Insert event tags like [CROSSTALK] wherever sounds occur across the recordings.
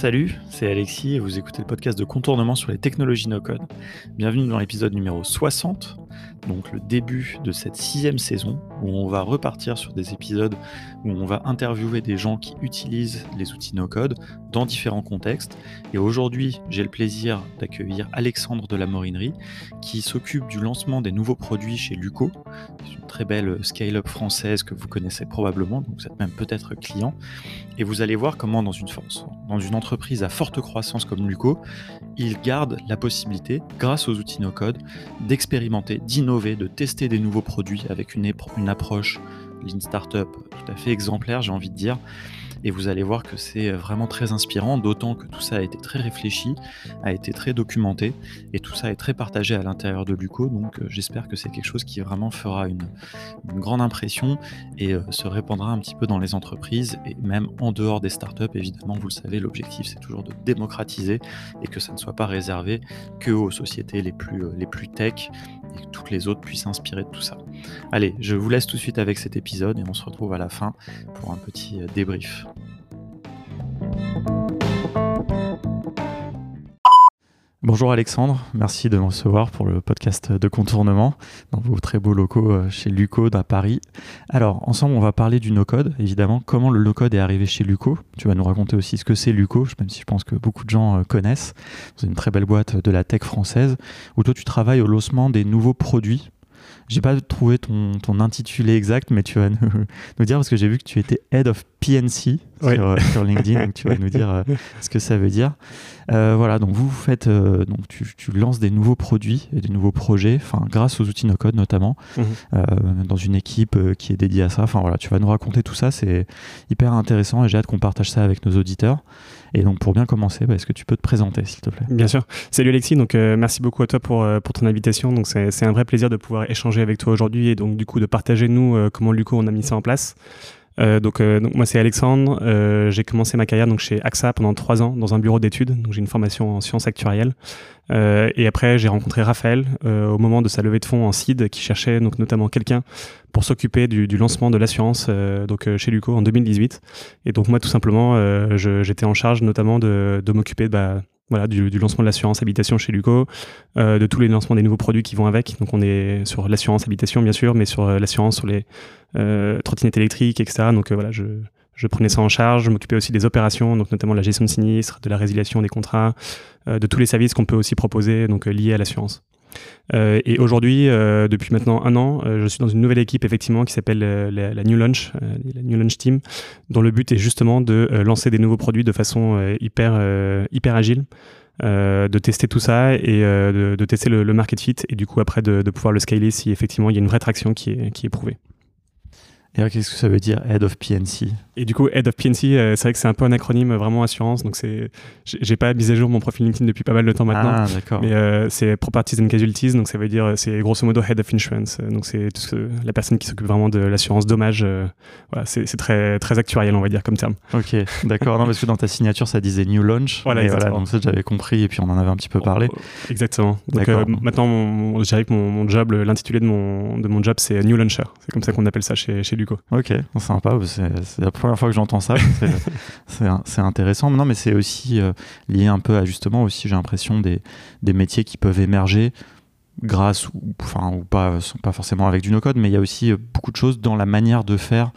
Salut, c'est Alexis et vous écoutez le podcast de contournement sur les technologies no-code. Bienvenue dans l'épisode numéro 60, donc le début de cette sixième saison où on va repartir sur des épisodes où on va interviewer des gens qui utilisent les outils no-code dans différents contextes. Et aujourd'hui, j'ai le plaisir d'accueillir Alexandre de la Morinerie qui s'occupe du lancement des nouveaux produits chez Luco, une très belle scale-up française que vous connaissez probablement, donc vous êtes même peut-être client. Et vous allez voir comment dans une, entreprise à forte croissance comme Luco, il garde la possibilité, grâce aux outils no-code, d'expérimenter, d'innover, de tester des nouveaux produits avec une, une approche Lean Startup tout à fait exemplaire, j'ai envie de dire. Et vous allez voir que c'est vraiment très inspirant, d'autant que tout ça a été très réfléchi, a été très documenté, et tout ça est très partagé à l'intérieur de Luco. Donc euh, j'espère que c'est quelque chose qui vraiment fera une, grande impression et euh, se répandra un petit peu dans les entreprises, et même en dehors des startups. Évidemment, vous le savez, l'objectif c'est toujours de démocratiser et que ça ne soit pas réservé que aux sociétés les plus, euh, les plus tech et que toutes les autres puissent s'inspirer de tout ça. Allez, je vous laisse tout de suite avec cet épisode et on se retrouve à la fin pour un petit débrief. Bonjour Alexandre, merci de me recevoir pour le podcast de contournement dans vos très beaux locaux euh, chez Lucode à Paris. Alors, ensemble, on va parler du no-code, évidemment, comment le no-code est arrivé chez Luco? Tu vas nous raconter aussi ce que c'est Luco, même si je pense que beaucoup de gens euh, connaissent. C'est une très belle boîte de la tech française où toi tu travailles au lancement des nouveaux produits j'ai pas trouvé ton, ton, intitulé exact, mais tu vas nous, [LAUGHS] dire parce que j'ai vu que tu étais Head of PNC euh, sur, LinkedIn, donc tu vas nous dire euh, ce que ça veut dire. Euh, voilà, donc vous faites, donc tu, tu, lances des nouveaux produits et des nouveaux projets, enfin grâce aux outils no-code notamment, mhm. dans une équipe qui est dédiée à ça. Enfin voilà, tu vas nous raconter tout ça, c'est hyper intéressant et j'ai hâte qu'on partage ça avec nos auditeurs. Et donc, pour bien commencer, bah, est-ce que tu peux te présenter, s'il te plaît? Bien sûr. Salut Alexis, donc euh, merci beaucoup à toi pour, euh, ton invitation. Donc, c'est un vrai plaisir de pouvoir échanger avec toi aujourd'hui et donc, du coup, de partager nous euh, comment Luco on a mis ça en place. Donc, donc, moi c'est Alexandre. j'ai commencé ma carrière donc chez AXA pendant trois ans dans un bureau d'études. Donc j'ai une formation en sciences actuarielles. et après j'ai rencontré Raphaël au moment de sa levée de fonds en seed qui cherchait donc notamment quelqu'un pour s'occuper du, lancement de l'assurance euh, donc euh, chez Luco en 2018. Et donc moi tout simplement euh, j'étais en charge notamment de, de m'occuper bah, voilà, du, lancement de l'assurance habitation chez Luco, de tous les lancements des nouveaux produits qui vont avec. Donc on est sur l'assurance habitation bien sûr, mais sur l'assurance sur les trottinettes électriques, etc. Donc voilà, je, je prenais ça en charge. Je m'occupais aussi des opérations, donc notamment de la gestion de sinistres, de la résiliation des contrats, de tous les services qu'on peut aussi proposer donc liés à l'assurance. Euh, et aujourd'hui, euh, depuis maintenant un an, euh, je suis dans une nouvelle équipe effectivement qui s'appelle la, New Launch, la New Launch Team, dont le but est justement de lancer des nouveaux produits de façon hyper agile. de tester tout ça et de, tester le, market fit et du coup après de, pouvoir le scaler si effectivement il y a une vraie traction qui est prouvée. Et qu'est-ce que ça veut dire Head of PNC Et du coup, Head of PNC, euh, c'est vrai que c'est un peu un acronyme vraiment assurance. Donc, c'est, j'ai pas mis à jour mon profil LinkedIn depuis pas mal de temps maintenant. Ah, d'accord. Mais euh, c'est Properties and Casualties. Donc, ça veut dire, c'est grosso modo Head of Insurance. Donc, c'est la personne qui s'occupe vraiment de l'assurance dommage. Euh, voilà, c'est, très, très actuariel, on va dire, comme terme. Ok, d'accord. non, parce que dans ta signature, ça disait New Launch. Voilà, voilà donc ça, j'avais compris. Et puis, on en avait un petit peu parlé. Oh, exactement. Donc, maintenant, mon, je dirais que mon, job, l'intitulé de mon, de mon job, c'est New Launcher. C'est comme ça qu'on appelle ça chez, chez Luco. Ok sympa. C'est la première fois que j'entends ça. [LAUGHS] c'est intéressant. Non, mais c'est aussi euh, lié un peu à justement aussi, j'ai l'impression, des, des, métiers qui peuvent émerger grâce ou, enfin, ou pas, pas forcément avec du no-code, mais il y a aussi euh, beaucoup de choses dans la manière de faire.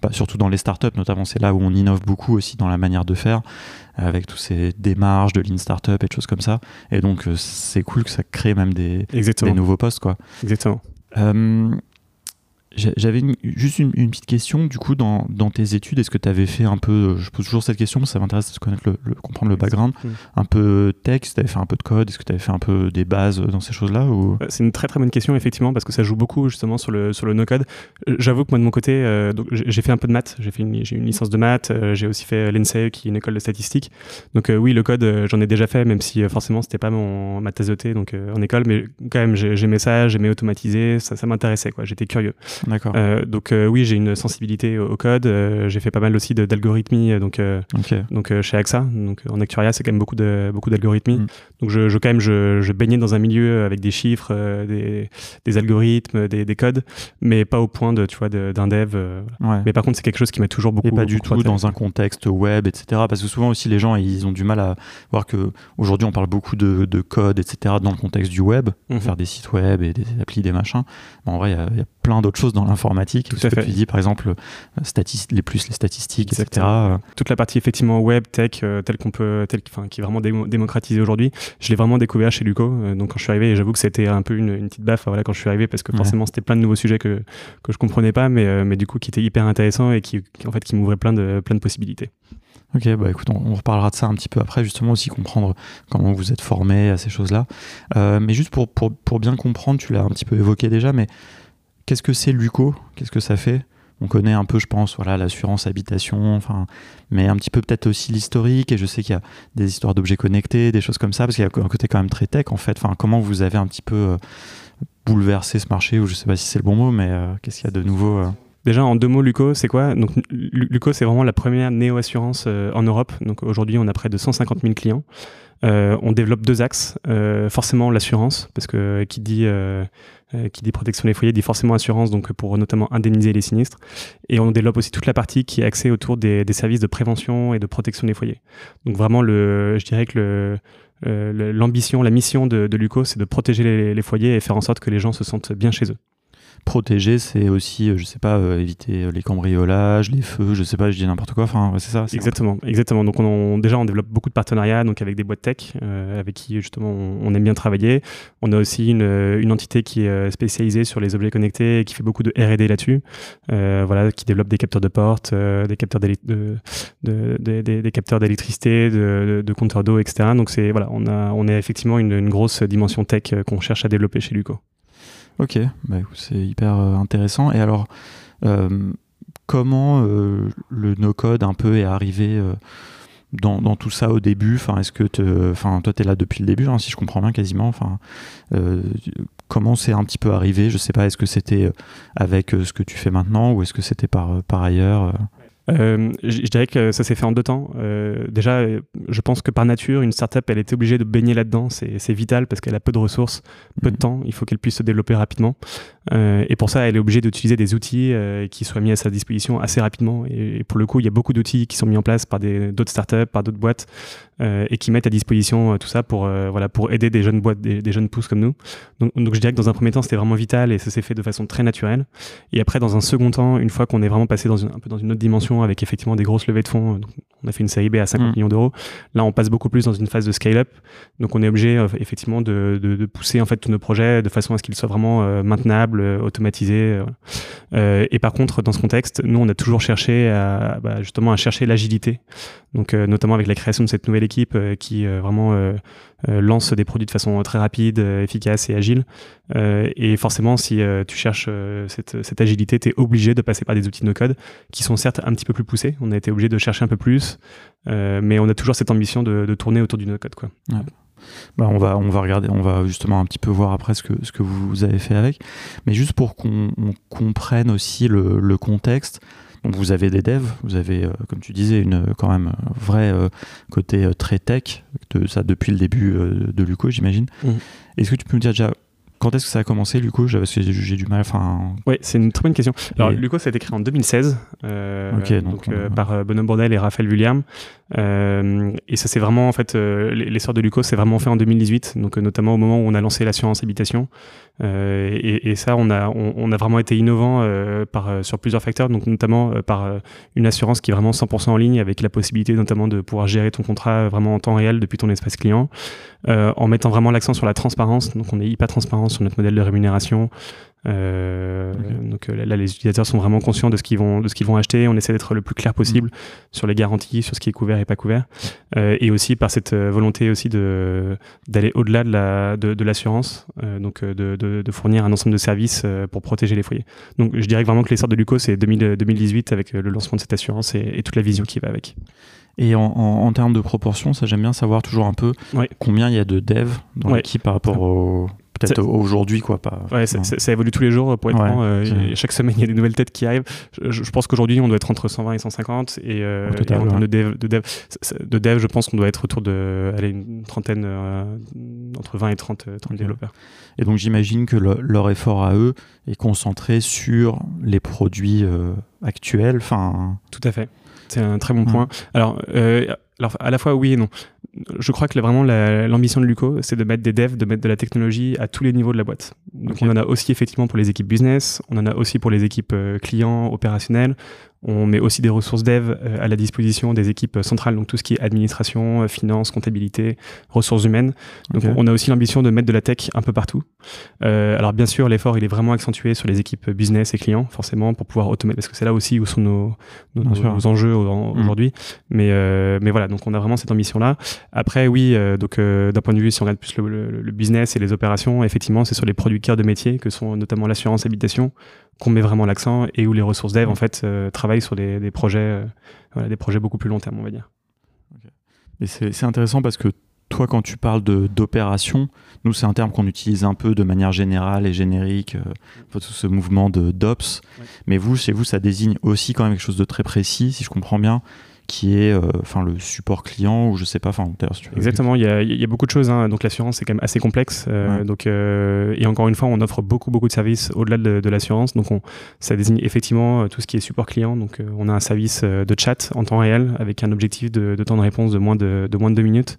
Bah, surtout dans les startups, notamment, c'est là où on innove beaucoup aussi dans la manière de faire, avec tous ces démarches de lean startup et de choses comme ça. Et donc, euh, c'est cool que ça crée même des, des nouveaux postes, quoi. Exactement. J'avais juste une, petite question, du coup, dans, dans tes études, est-ce que tu avais fait un peu, euh, je pose toujours cette question, ça m'intéresse de connaître le, comprendre le background, un peu texte, tu avais fait un peu de code, est-ce que tu avais fait un peu des bases dans ces choses-là ou... Euh, c'est une très très bonne question, effectivement, parce que ça joue beaucoup justement sur le, sur le no-code. Euh, j'avoue que moi de mon côté, j'ai fait un peu de maths, j'ai une, une licence de maths, j'ai aussi fait l'ENSEE qui est une école de statistique. Donc oui, le code, j'en ai déjà fait, même si forcément c'était pas mon, ma thèse de thé donc, en école, mais quand même j'aimais ça, j'aimais automatiser, ça, ça m'intéressait, quoi, j'étais curieux. D'accord. donc oui, j'ai une sensibilité au, code. j'ai fait pas mal aussi d'algorithmie donc, donc chez AXA. Donc en actuariat, c'est quand même beaucoup de beaucoup d'algorithmie. Mm. Donc je, je, quand même je, je, baignais dans un milieu avec des chiffres, des, des, algorithmes, des, des, codes, mais pas au point de tu vois d'un dev. Mais par contre, c'est quelque chose qui m'a toujours beaucoup. Et pas du tout dans un contexte web, etc. Parce que souvent aussi les gens ils ont du mal à voir que aujourd'hui on parle beaucoup de, de code, etc. dans le contexte du web, mhm. faire des sites web et des applis, des machins. Mais en vrai, il y, a plein d'autres choses dans l'informatique. Ce que tu dis, par exemple, euh, les plus les statistiques, etc. Toute la partie effectivement web, tech, euh, telle qu'on peut, telle, qui est vraiment démocratisée aujourd'hui, je l'ai vraiment découvert chez Luco. Euh, donc quand je suis arrivé, j'avoue que c'était un peu une, une, petite baffe voilà, quand je suis arrivé parce que forcément c'était plein de nouveaux sujets que, que je comprenais pas, mais, mais du coup qui étaient hyper intéressants et qui, en fait qui m'ouvraient plein de, plein de possibilités. Ok, bah écoute, on, reparlera de ça un petit peu après, justement aussi comprendre comment vous êtes formé à ces choses-là. Euh, mais juste pour, pour, pour, bien comprendre, tu l'as un petit peu évoqué déjà, mais qu'est-ce que c'est Luco? Qu'est-ce que ça fait? On connaît un peu, je pense, voilà, l'assurance habitation, enfin, mais un petit peu peut-être aussi l'historique. Et je sais qu'il y a des histoires d'objets connectés, des choses comme ça, parce qu'il y a un côté quand même très tech en fait. Enfin, comment vous avez un petit peu euh, bouleversé ce marché, ou je sais pas si c'est le bon mot, mais euh, qu'est-ce qu'il y a de nouveau Déjà, en deux mots, Luco, c'est quoi? Donc, Luco, c'est vraiment la première néo-assurance euh, en Europe. Donc, aujourd'hui, on a près de 150 000 clients. Euh, on développe deux axes. Euh, forcément, l'assurance, parce que qui dit, qui dit protection des foyers dit forcément assurance, donc pour notamment indemniser les sinistres. Et on développe aussi toute la partie qui est axée autour des, services de prévention et de protection des foyers. Donc, vraiment, le, je dirais que le, l'ambition, la mission de, Luco, c'est de protéger les, les, foyers et faire en sorte que les gens se sentent bien chez eux protéger, c'est aussi, euh, je sais pas, euh, éviter euh, les cambriolages, les feux, je sais pas, je dis n'importe quoi. Enfin, c'est ça. Exactement, exactement. Donc, on, déjà, on développe beaucoup de partenariats, donc avec des boîtes tech, avec qui justement on, aime bien travailler. On a aussi une, entité qui est spécialisée sur les objets connectés, et qui fait beaucoup de R&D là-dessus. voilà, qui développe des capteurs de porte, des capteurs d'électricité, de, compteurs d'eau, etc. Donc, voilà, on a, on a effectivement une, une grosse dimension tech qu'on cherche à développer chez Luco. Ok, bah, c'est hyper euh, intéressant. Et alors, euh, comment euh, le no-code un peu est arrivé dans, tout ça au début? Enfin, est-ce que, enfin, toi, tu es là depuis le début, hein, si je comprends bien, quasiment. Enfin, comment c'est un petit peu arrivé? Je sais pas. Est-ce que c'était avec ce que tu fais maintenant, ou est-ce que c'était par par ailleurs euh, je, dirais que ça s'est fait en deux temps. Euh, déjà, je pense que par nature, une startup, elle était obligée de baigner là-dedans. C'est vital parce qu'elle a peu de ressources, peu de mhm. temps. Il faut qu'elle puisse se développer rapidement. Euh, et pour ça, elle est obligée d'utiliser des outils qui soient mis à sa disposition assez rapidement. Et, pour le coup, il y a beaucoup d'outils qui sont mis en place par d'autres startups, par d'autres boîtes, et qui mettent à disposition tout ça pour, voilà, pour aider des jeunes boîtes, des, jeunes pousses comme nous. Donc, donc, je dirais que dans un premier temps, c'était vraiment vital et ça s'est fait de façon très naturelle. Et après, dans un second temps, une fois qu'on est vraiment passé dans une, un peu dans une autre dimension, avec effectivement des grosses levées de fonds. on a fait une série B à 50 mm. millions d'euros. Là, on passe beaucoup plus dans une phase de scale-up. Donc, on est obligé euh, effectivement de, de, pousser en fait tous nos projets de façon à ce qu'ils soient vraiment euh, maintenables, euh, automatisés. et par contre, dans ce contexte, nous, on a toujours cherché à, bah, justement à chercher l'agilité. Donc, notamment avec la création de cette nouvelle équipe qui vraiment lance des produits de façon très rapide, efficace et agile. et forcément, si tu cherches cette, agilité, tu es obligé de passer par des outils de no-code qui sont certes un petit peu plus poussés. On a été obligé de chercher un peu plus, euh, mais on a toujours cette ambition de, tourner autour du no-code. Bah on, va, on va regarder, on va justement un petit peu voir après ce que, ce que vous avez fait avec. Mais juste pour qu'on comprenne aussi le, contexte, donc vous avez des devs, vous avez, euh, comme tu disais, une quand même vrai euh, côté très tech, de, ça depuis le début de Luco, j'imagine. Mmh. Est-ce que tu peux me dire déjà quand est-ce que ça a commencé, Luco? Parce que j'ai du mal. Enfin. Oui, c'est une très bonne question. Alors, Luco, ça a été créé en 2016 euh, donc, euh, par euh, Bonhomme Bordel et Raphaël William. Et ça, c'est vraiment, en fait, l'essor de Luco, c'est vraiment fait en 2018, donc notamment au moment où on a lancé l'assurance habitation. Et, ça, on a, vraiment été innovant sur plusieurs facteurs, donc notamment par une assurance qui est vraiment 100% en ligne, avec la possibilité notamment de pouvoir gérer ton contrat vraiment en temps réel depuis ton espace client, en mettant vraiment l'accent sur la transparence. Donc, on est hyper transparent sur notre modèle de rémunération. Euh, donc euh, là, les utilisateurs sont vraiment conscients de ce qu'ils vont, de ce qu'ils vont acheter. On essaie d'être le plus clair possible mm. sur les garanties, sur ce qui est couvert et pas couvert, euh, et aussi par cette volonté aussi de d'aller au-delà de la de, l'assurance, donc de, de, fournir un ensemble de services pour protéger les foyers. Donc je dirais vraiment que l'essor de Luco c'est 2018 avec le lancement de cette assurance et, toute la vision qui va avec. Et en, en, termes de proportion, ça j'aime bien savoir toujours un peu combien il y a de devs dans l'équipe par rapport au peut-être aujourd'hui, quoi. Pas, ouais, ça, évolue tous les jours, pour être franc. Euh, chaque semaine, il y a des nouvelles têtes qui arrivent. Je, pense qu'aujourd'hui, on doit être entre 120 et 150. Et, euh, en termes de, dev, de, dev, je pense qu'on doit être autour de allez, une trentaine, euh, entre 20 et 30, 30 développeurs. Et donc, j'imagine que leur effort à eux est concentré sur les produits actuels. Enfin... Tout à fait. C'est un très bon point. Alors, alors, à la fois oui et non. Je crois que vraiment l'ambition de Luco, c'est de mettre des devs, de mettre de la technologie à tous les niveaux de la boîte. Donc on en a aussi effectivement pour les équipes business, on en a aussi pour les équipes euh, clients, opérationnelles, on met aussi des ressources dev euh, à la disposition des équipes centrales, donc tout ce qui est administration, euh, finance, comptabilité, ressources humaines. Donc on a aussi l'ambition de mettre de la tech un peu partout. Euh, alors bien sûr, l'effort il est vraiment accentué sur les équipes business et clients, forcément, pour pouvoir automatiser, parce que c'est là aussi où sont nos, nos, enjeux mmh. aujourd'hui. Mais, mais voilà, donc on a vraiment cette ambition-là. Après, oui, donc d'un point de vue, si on regarde plus le, business et les opérations, effectivement, c'est sur les produits cœur de métier que sont notamment l'assurance habitation qu'on met vraiment l'accent et où les ressources dev en fait euh, travaillent sur des, projets, euh, des projets beaucoup plus long terme, on va dire. Et c'est intéressant parce que toi, quand tu parles d'opération, nous, c'est un terme qu'on utilise un peu de manière générale et générique, euh, ce mouvement de DOPS. Mais vous, chez vous, ça désigne aussi quand même quelque chose de très précis, si je comprends bien qui est euh, enfin le support client ou je sais pas enfin exactement il y, a, il y, a, beaucoup de choses hein. donc l'assurance c'est quand même assez complexe euh, donc euh, et encore une fois on offre beaucoup beaucoup de services au-delà de, de l'assurance. Donc on, ça désigne effectivement tout ce qui est support client. Donc on a un service de chat en temps réel avec un objectif de, de temps de réponse de moins de, de moins de deux minutes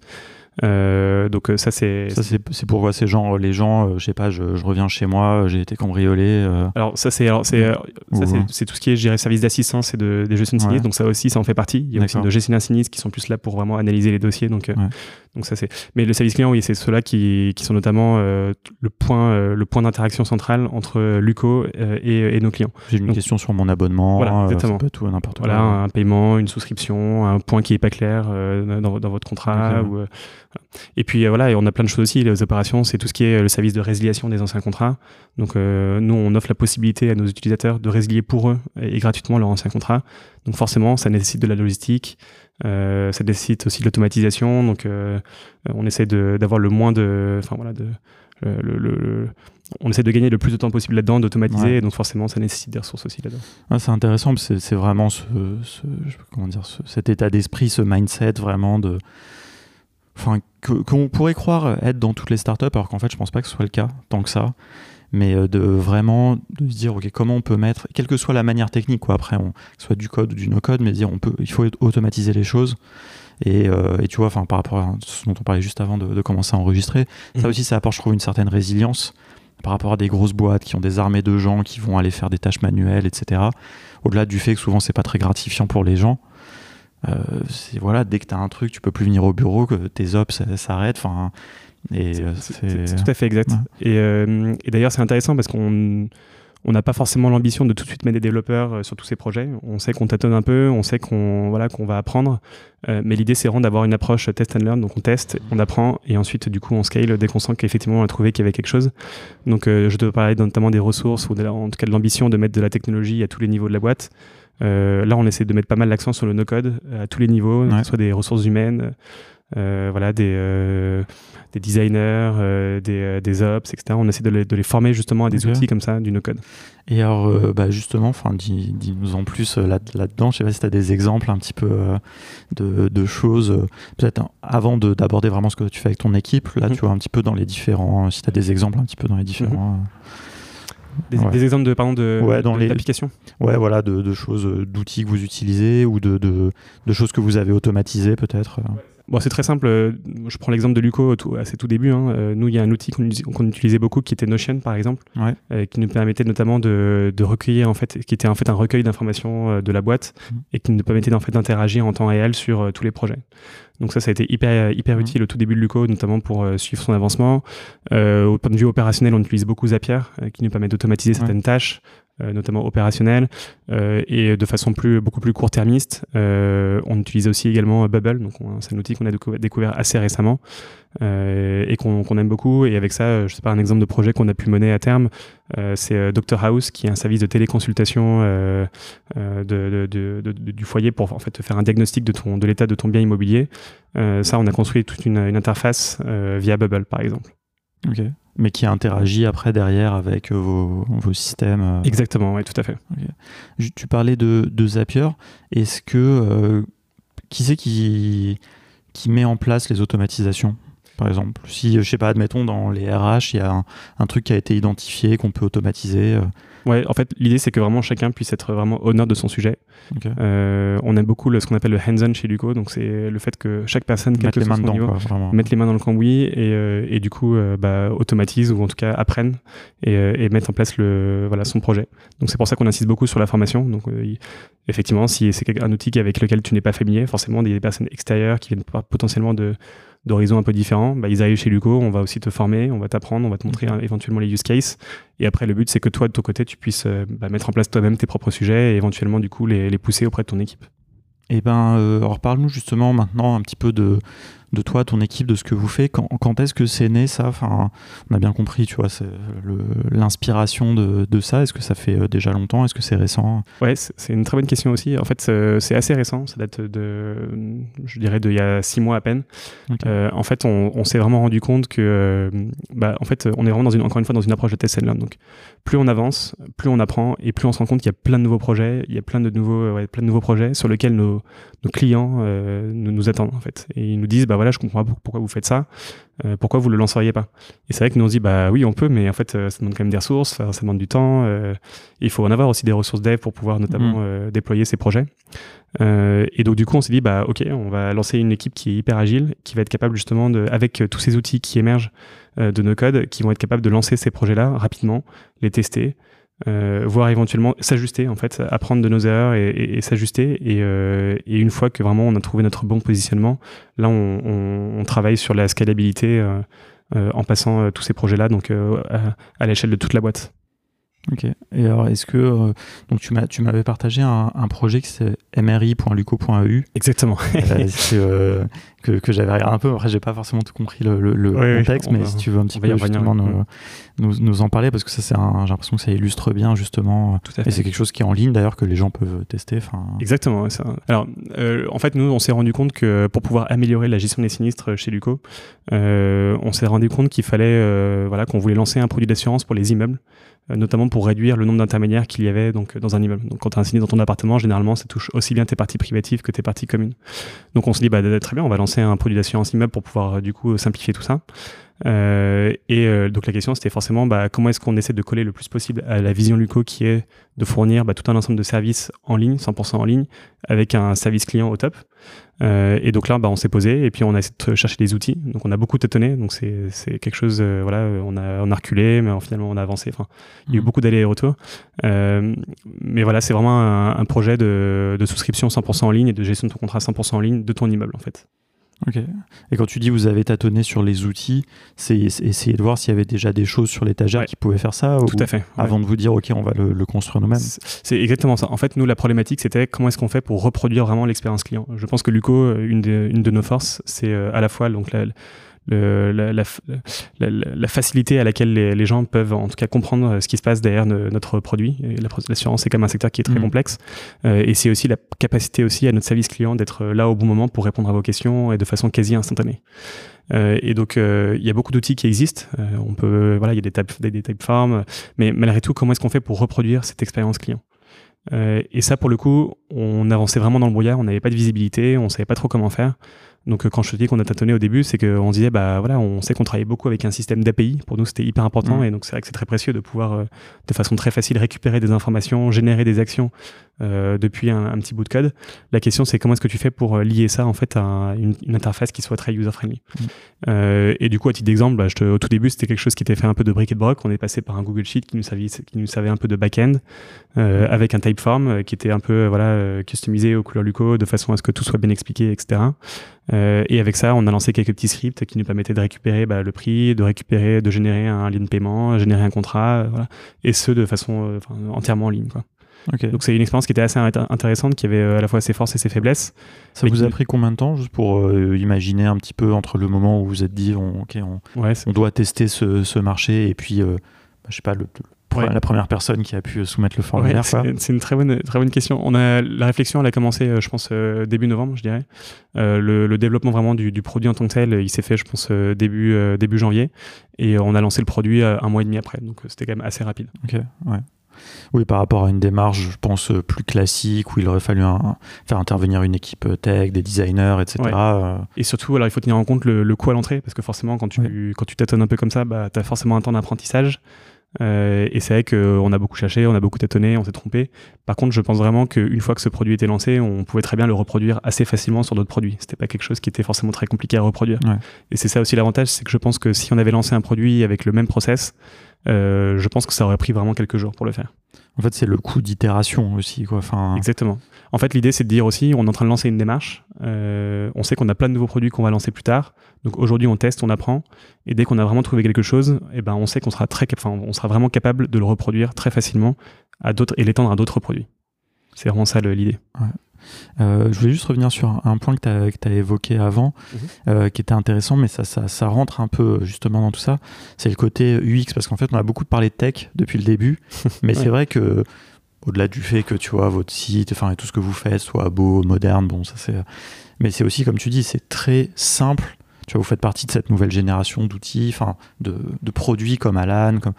euh, donc euh, ça c'est ça c'est pourquoi ces gens les gens euh, je sais pas je, reviens chez moi j'ai été cambriolé alors ça c'est c'est c'est tout ce qui est dirais service d'assistance et de des gestions de sinistres donc ça aussi ça en fait partie il y a aussi de gestion de sinistres qui sont plus là pour vraiment analyser les dossiers donc donc ça c'est. Mais le service client, oui, c'est ceux-là qui, qui, sont notamment euh, le point, euh, le point d'interaction central entre Luco euh, et, et, nos clients. J'ai une question sur mon abonnement. Voilà, exactement. tout n'importe voilà, quoi. un paiement, une souscription, un point qui est pas clair dans, dans, votre contrat. Ou, et puis voilà, et on a plein de choses aussi. Les opérations, c'est tout ce qui est le service de résiliation des anciens contrats. Donc nous, on offre la possibilité à nos utilisateurs de résilier pour eux et, gratuitement leur ancien contrat. Donc forcément, ça nécessite de la logistique, euh, ça nécessite aussi de l'automatisation. Donc euh, on essaie d'avoir le moins de, enfin voilà, de, le, on essaie de gagner le plus de temps possible là-dedans, d'automatiser, donc forcément ça nécessite des ressources aussi là-dedans. Ah, c'est intéressant, c'est vraiment ce, comment dire, cet état d'esprit, ce mindset vraiment de, enfin qu'on pourrait croire être dans toutes les startups, alors qu'en fait je pense pas que ce soit le cas tant que ça. Mais euh, de vraiment de se dire ok comment on peut mettre quelle que soit la manière technique quoi après on, soit du code ou du no code mais dire on peut il faut automatiser les choses. Et, euh, et tu vois enfin par rapport à ce dont on parlait juste avant de, commencer à enregistrer ça mhm. aussi ça apporte je trouve une certaine résilience par rapport à des grosses boîtes qui ont des armées de gens qui vont aller faire des tâches manuelles etc au-delà du fait que souvent c'est pas très gratifiant pour les gens voilà dès que tu as un truc tu peux plus venir au bureau que tes ops s'arrêtent enfin euh, c'est tout à fait exact. Euh, et, d'ailleurs, c'est intéressant parce qu'on on n'a pas forcément l'ambition de tout de suite mettre des développeurs euh, sur tous ces projets. On sait qu'on tâtonne un peu, on sait qu'on voilà, qu'on va apprendre, mais l'idée c'est vraiment d'avoir une approche test and learn. Donc on teste, on apprend et ensuite du coup on scale dès qu'on sent qu'effectivement on a trouvé qu'il y avait quelque chose. Donc je te parlais notamment des ressources ou en tout cas de l'ambition de mettre de la technologie à tous les niveaux de la boîte. là on essaie de mettre pas mal l'accent sur le no-code à tous les niveaux, que ce soit des ressources humaines, voilà, des des designers, euh, des, euh, des, ops, etc. On essaie de les, de les former justement à des outils comme ça, du no-code. Et alors, euh, bah justement, dis-nous en plus là-dedans. je sais pas si tu as des exemples un petit peu de, de, choses, peut-être avant d'aborder vraiment ce que tu fais avec ton équipe. Là, mhm. tu vois un petit peu dans les différents, si tu as des exemples un petit peu dans les différents. Mhm. Des, exemples de pardon de ouais, dans d'applications ouais voilà de, de choses d'outils que vous utilisez ou de, de, choses que vous avez automatisées peut-être Bon, c'est très simple. Euh, je prends l'exemple de Luco à ses tout débuts. Hein. Euh, nous, il y a un outil qu'on utilisait beaucoup qui était Notion, par exemple, euh, qui nous permettait notamment de, recueillir, en fait, qui était en fait un recueil d'informations de la boîte mmh. et qui nous permettait en fait d'interagir en temps réel sur tous les projets. Donc ça, ça a été hyper, hyper mmh. utile au tout début de Luco, notamment pour suivre son avancement. au point de vue opérationnel, on utilise beaucoup Zapier, qui nous permet d'automatiser certaines tâches, notamment opérationnel euh, et de façon plus, beaucoup plus court-termiste. Euh, on utilise aussi également Bubble, donc c'est un outil qu'on a découvert assez récemment et qu'on aime beaucoup. Et avec ça, je sais pas, un exemple de projet qu'on a pu mener à terme, c'est Dr House, qui est un service de téléconsultation de, du foyer pour en fait faire un diagnostic de, ton, de l'état de ton bien immobilier. ça, on a construit toute une interface via Bubble, par exemple. Ok. Mais qui interagit après derrière avec vos, vos systèmes. Exactement, oui, tout à fait. Tu parlais de, de Zapier. Est-ce que. qui c'est qui, qui met en place les automatisations? Par exemple. Si, je sais pas, admettons, dans les RH, il y a un, truc qui a été identifié, qu'on peut automatiser. Euh. Ouais, en fait, l'idée, c'est que vraiment chacun puisse être vraiment honneur de son sujet. Euh, on aime beaucoup le, ce qu'on appelle le hands-on chez Luco, donc c'est le fait que chaque personne, mette les mains dedans, niveau, mette les mains dans le cambouis et, euh, et du coup, bah, automatise ou en tout cas apprenne et, et mettre en place le, voilà, son projet. Donc c'est pour ça qu'on insiste beaucoup sur la formation. Donc effectivement, si c'est un outil avec lequel tu n'es pas familier, forcément, des personnes extérieures qui viennent potentiellement de d'horizons un peu différents, bah, ils arrivent chez Luco, on va aussi te former, on va t'apprendre, on va te montrer éventuellement les use cases. Et après, le but, c'est que toi, de ton côté, tu puisses euh, bah, mettre en place toi-même tes propres sujets et éventuellement, du coup, les, pousser auprès de ton équipe. Eh ben, euh, alors parle-nous justement maintenant un petit peu de, de toi, ton équipe, de ce que vous faites. Quand, quand est-ce que c'est né ça? Enfin, On a bien compris, tu vois, l'inspiration de, de, ça. Est-ce que ça fait euh, déjà longtemps? Est-ce que c'est récent? Ouais, c'est une très bonne question aussi. En fait, c'est assez récent. Ça date de, je dirais, d'il y a six mois à peine. Euh, en fait, on, on s'est vraiment rendu compte que, euh, bah, en fait, on est vraiment dans une, encore une fois dans une approche de test and learn. Donc, plus on avance, plus on apprend et plus on se rend compte qu'il y a plein de nouveaux projets, il y a plein de nouveaux, ouais, plein de nouveaux projets sur lesquels nos, nos clients nous, nous attendent en fait. Et ils nous disent, bah voilà, je comprends pas pourquoi vous faites ça, euh, pourquoi vous le lanceriez pas Et c'est vrai que nous on se dit, bah oui, on peut, mais en fait, euh, ça demande quand même des ressources, ça, demande du temps. Euh, il faut en avoir aussi des ressources dev pour pouvoir notamment mm. déployer ces projets. et donc du coup, on s'est dit, bah ok, on va lancer une équipe qui est hyper agile, qui va être capable justement de, avec tous ces outils qui émergent de nos codes, qui vont être capables de lancer ces projets-là rapidement, les tester, euh, voire éventuellement s'ajuster en fait, apprendre de nos erreurs et, s'ajuster. Euh, et, une fois que vraiment on a trouvé notre bon positionnement, là on, travaille sur la scalabilité euh, en passant tous ces projets-là donc à l'échelle de toute la boîte. Ok. Et alors, est-ce que euh, donc tu m'as tu m'avais partagé un, un projet qui c'est mri.luco.eu. Exactement. Euh, euh, que, que j'avais regardé un peu. Après, j'ai pas forcément tout compris le, le, contexte, mais si tu veux un petit peu justement nous, nous, en parler, parce que ça, c'est j'ai l'impression que ça illustre bien justement. Tout à fait. Et c'est quelque chose qui est en ligne d'ailleurs que les gens peuvent tester. Enfin. Exactement. Ça. Alors, en fait, nous, on s'est rendu compte que pour pouvoir améliorer la gestion des sinistres chez Luco, on s'est rendu compte qu'il fallait, voilà, qu'on voulait lancer un produit d'assurance pour les immeubles. Euh, notamment pour réduire le nombre d'intermédiaires qu'il y avait donc, dans un immeuble. Donc quand tu as un sinistre dans ton appartement, généralement, ça touche aussi bien tes parties privatives que tes parties communes. Donc on se dit, bah, très bien, on va lancer un produit d'assurance immeuble pour pouvoir euh, du coup simplifier tout ça. Euh, et euh, donc la question c'était forcément bah, comment est-ce qu'on essaie de coller le plus possible à la vision Luco qui est de fournir bah, tout un ensemble de services en ligne, 100% en ligne, avec un service client au top. Euh, et donc là, bah, on s'est posé et puis on a essayé de chercher des outils. Donc on a beaucoup tâtonné. Donc c'est, quelque chose, voilà, on a, on a reculé, mais finalement on a avancé. Enfin, il y a eu mmh. beaucoup d'allers et retours. Mais voilà, c'est vraiment un, un projet de, de, souscription 100% en ligne et de gestion de ton contrat 100% en ligne de ton immeuble en fait. Ok. Et quand tu dis vous avez tâtonné sur les outils, c'est essayer de voir s'il y avait déjà des choses sur l'étagère qui pouvaient faire ça Tout à fait. Avant de vous dire, ok, on va le, construire nous-mêmes. C'est exactement ça. En fait, nous, la problématique, c'était comment est-ce qu'on fait pour reproduire vraiment l'expérience client. Je pense que Luco, euh, une de, une de nos forces, c'est euh, à la fois donc la, la, la, facilité à laquelle les, gens peuvent en tout cas comprendre euh, ce qui se passe derrière notre produit. L'assurance, c'est quand même un secteur qui est très mm. complexe. Euh, et c'est aussi la capacité aussi à notre service client d'être là au bon moment pour répondre à vos questions et de façon quasi instantanée. Euh, et donc, il y a beaucoup d'outils qui existent. on peut, voilà, il y a des type, des, des forms, mais malgré tout, comment est-ce qu'on fait pour reproduire cette expérience client? Et ça, pour le coup, on avançait vraiment dans le brouillard. On n'avait pas de visibilité, on savait pas trop comment faire. Donc euh, quand je te dis qu'on a tâtonné au début, c'est qu'on disait bah voilà, on sait qu'on travaillait beaucoup avec un système d'API. Pour nous, c'était hyper important mmh. et donc c'est vrai que c'est très précieux de pouvoir euh, de façon très facile récupérer des informations, générer des actions euh, depuis un, petit bout de code. La question c'est comment est-ce que tu fais pour lier ça en fait à une, interface qui soit très user friendly. Mmh. et du coup à titre d'exemple, bah, au tout début c'était quelque chose qui était fait un peu de brick et de broc. On est passé par un Google Sheet qui nous savait qui nous savait un peu de back-end avec un typeform qui était un peu voilà customisé aux couleurs Luco de façon à ce que tout soit bien expliqué, etc. Euh, et avec ça, on a lancé quelques petits scripts qui nous permettaient de récupérer bah, le prix, de récupérer, de générer un lien de paiement, générer un contrat, euh, voilà, et ce de façon euh, entièrement en ligne. Quoi. Donc c'est une expérience qui était assez intéressante, qui avait à la fois ses forces et ses faiblesses. Ça vous a pris combien de temps juste pour imaginer un petit peu entre le moment où vous vous êtes dit on, ok on, on doit tester ce, ce, marché et puis je sais pas, le, la première personne qui a pu soumettre le formulaire C'est une très bonne, très bonne question. On a, la réflexion, elle a commencé, euh, je pense, euh, début novembre, je dirais. Euh, le, développement vraiment du, produit en tant que tel, il s'est fait, je pense, début, début janvier. Et on a lancé le produit un mois et demi après. Donc c'était quand même assez rapide. Ok, ouais. Oui, par rapport à une démarche, je pense, plus classique, où il aurait fallu faire intervenir une équipe tech, des designers, etc. Et surtout, alors, il faut tenir en compte le, coût à l'entrée, parce que forcément, quand tu, quand tu tâtonnes un peu comme ça, bah, tu as forcément un temps d'apprentissage. Euh, et c'est vrai qu'on a beaucoup cherché, on a beaucoup tâtonné, on s'est trompé. Par contre, je pense vraiment qu'une fois que ce produit était lancé, on pouvait très bien le reproduire assez facilement sur d'autres produits. C'était pas quelque chose qui était forcément très compliqué à reproduire. Et c'est ça aussi l'avantage, c'est que je pense que si on avait lancé un produit avec le même process, euh, je pense que ça aurait pris vraiment quelques jours pour le faire. En fait, c'est le coût d'itération aussi. Quoi. Enfin... Exactement. En fait, l'idée, c'est de dire aussi, on est en train de lancer une démarche. Euh, on sait qu'on a plein de nouveaux produits qu'on va lancer plus tard. Donc aujourd'hui, on teste, on apprend. Et dès qu'on a vraiment trouvé quelque chose, eh ben, on sait qu'on sera, très, enfin, on sera vraiment capable de le reproduire très facilement à d'autres, et l'étendre à d'autres produits. C'est vraiment ça l'idée. Ouais. Euh, je voulais juste revenir sur un point que tu as, évoqué avant, mhm. euh, qui était intéressant, mais ça, ça, rentre un peu justement dans tout ça. C'est le côté UX, parce qu'en fait, on a beaucoup parlé de tech depuis le début, [LAUGHS] mais c'est vrai que au-delà du fait que tu vois votre site, enfin tout ce que vous faites soit beau, moderne, bon ça c'est, mais c'est aussi comme tu dis, c'est très simple. Tu vois, vous faites partie de cette nouvelle génération d'outils, enfin de, de, produits comme Alan, comme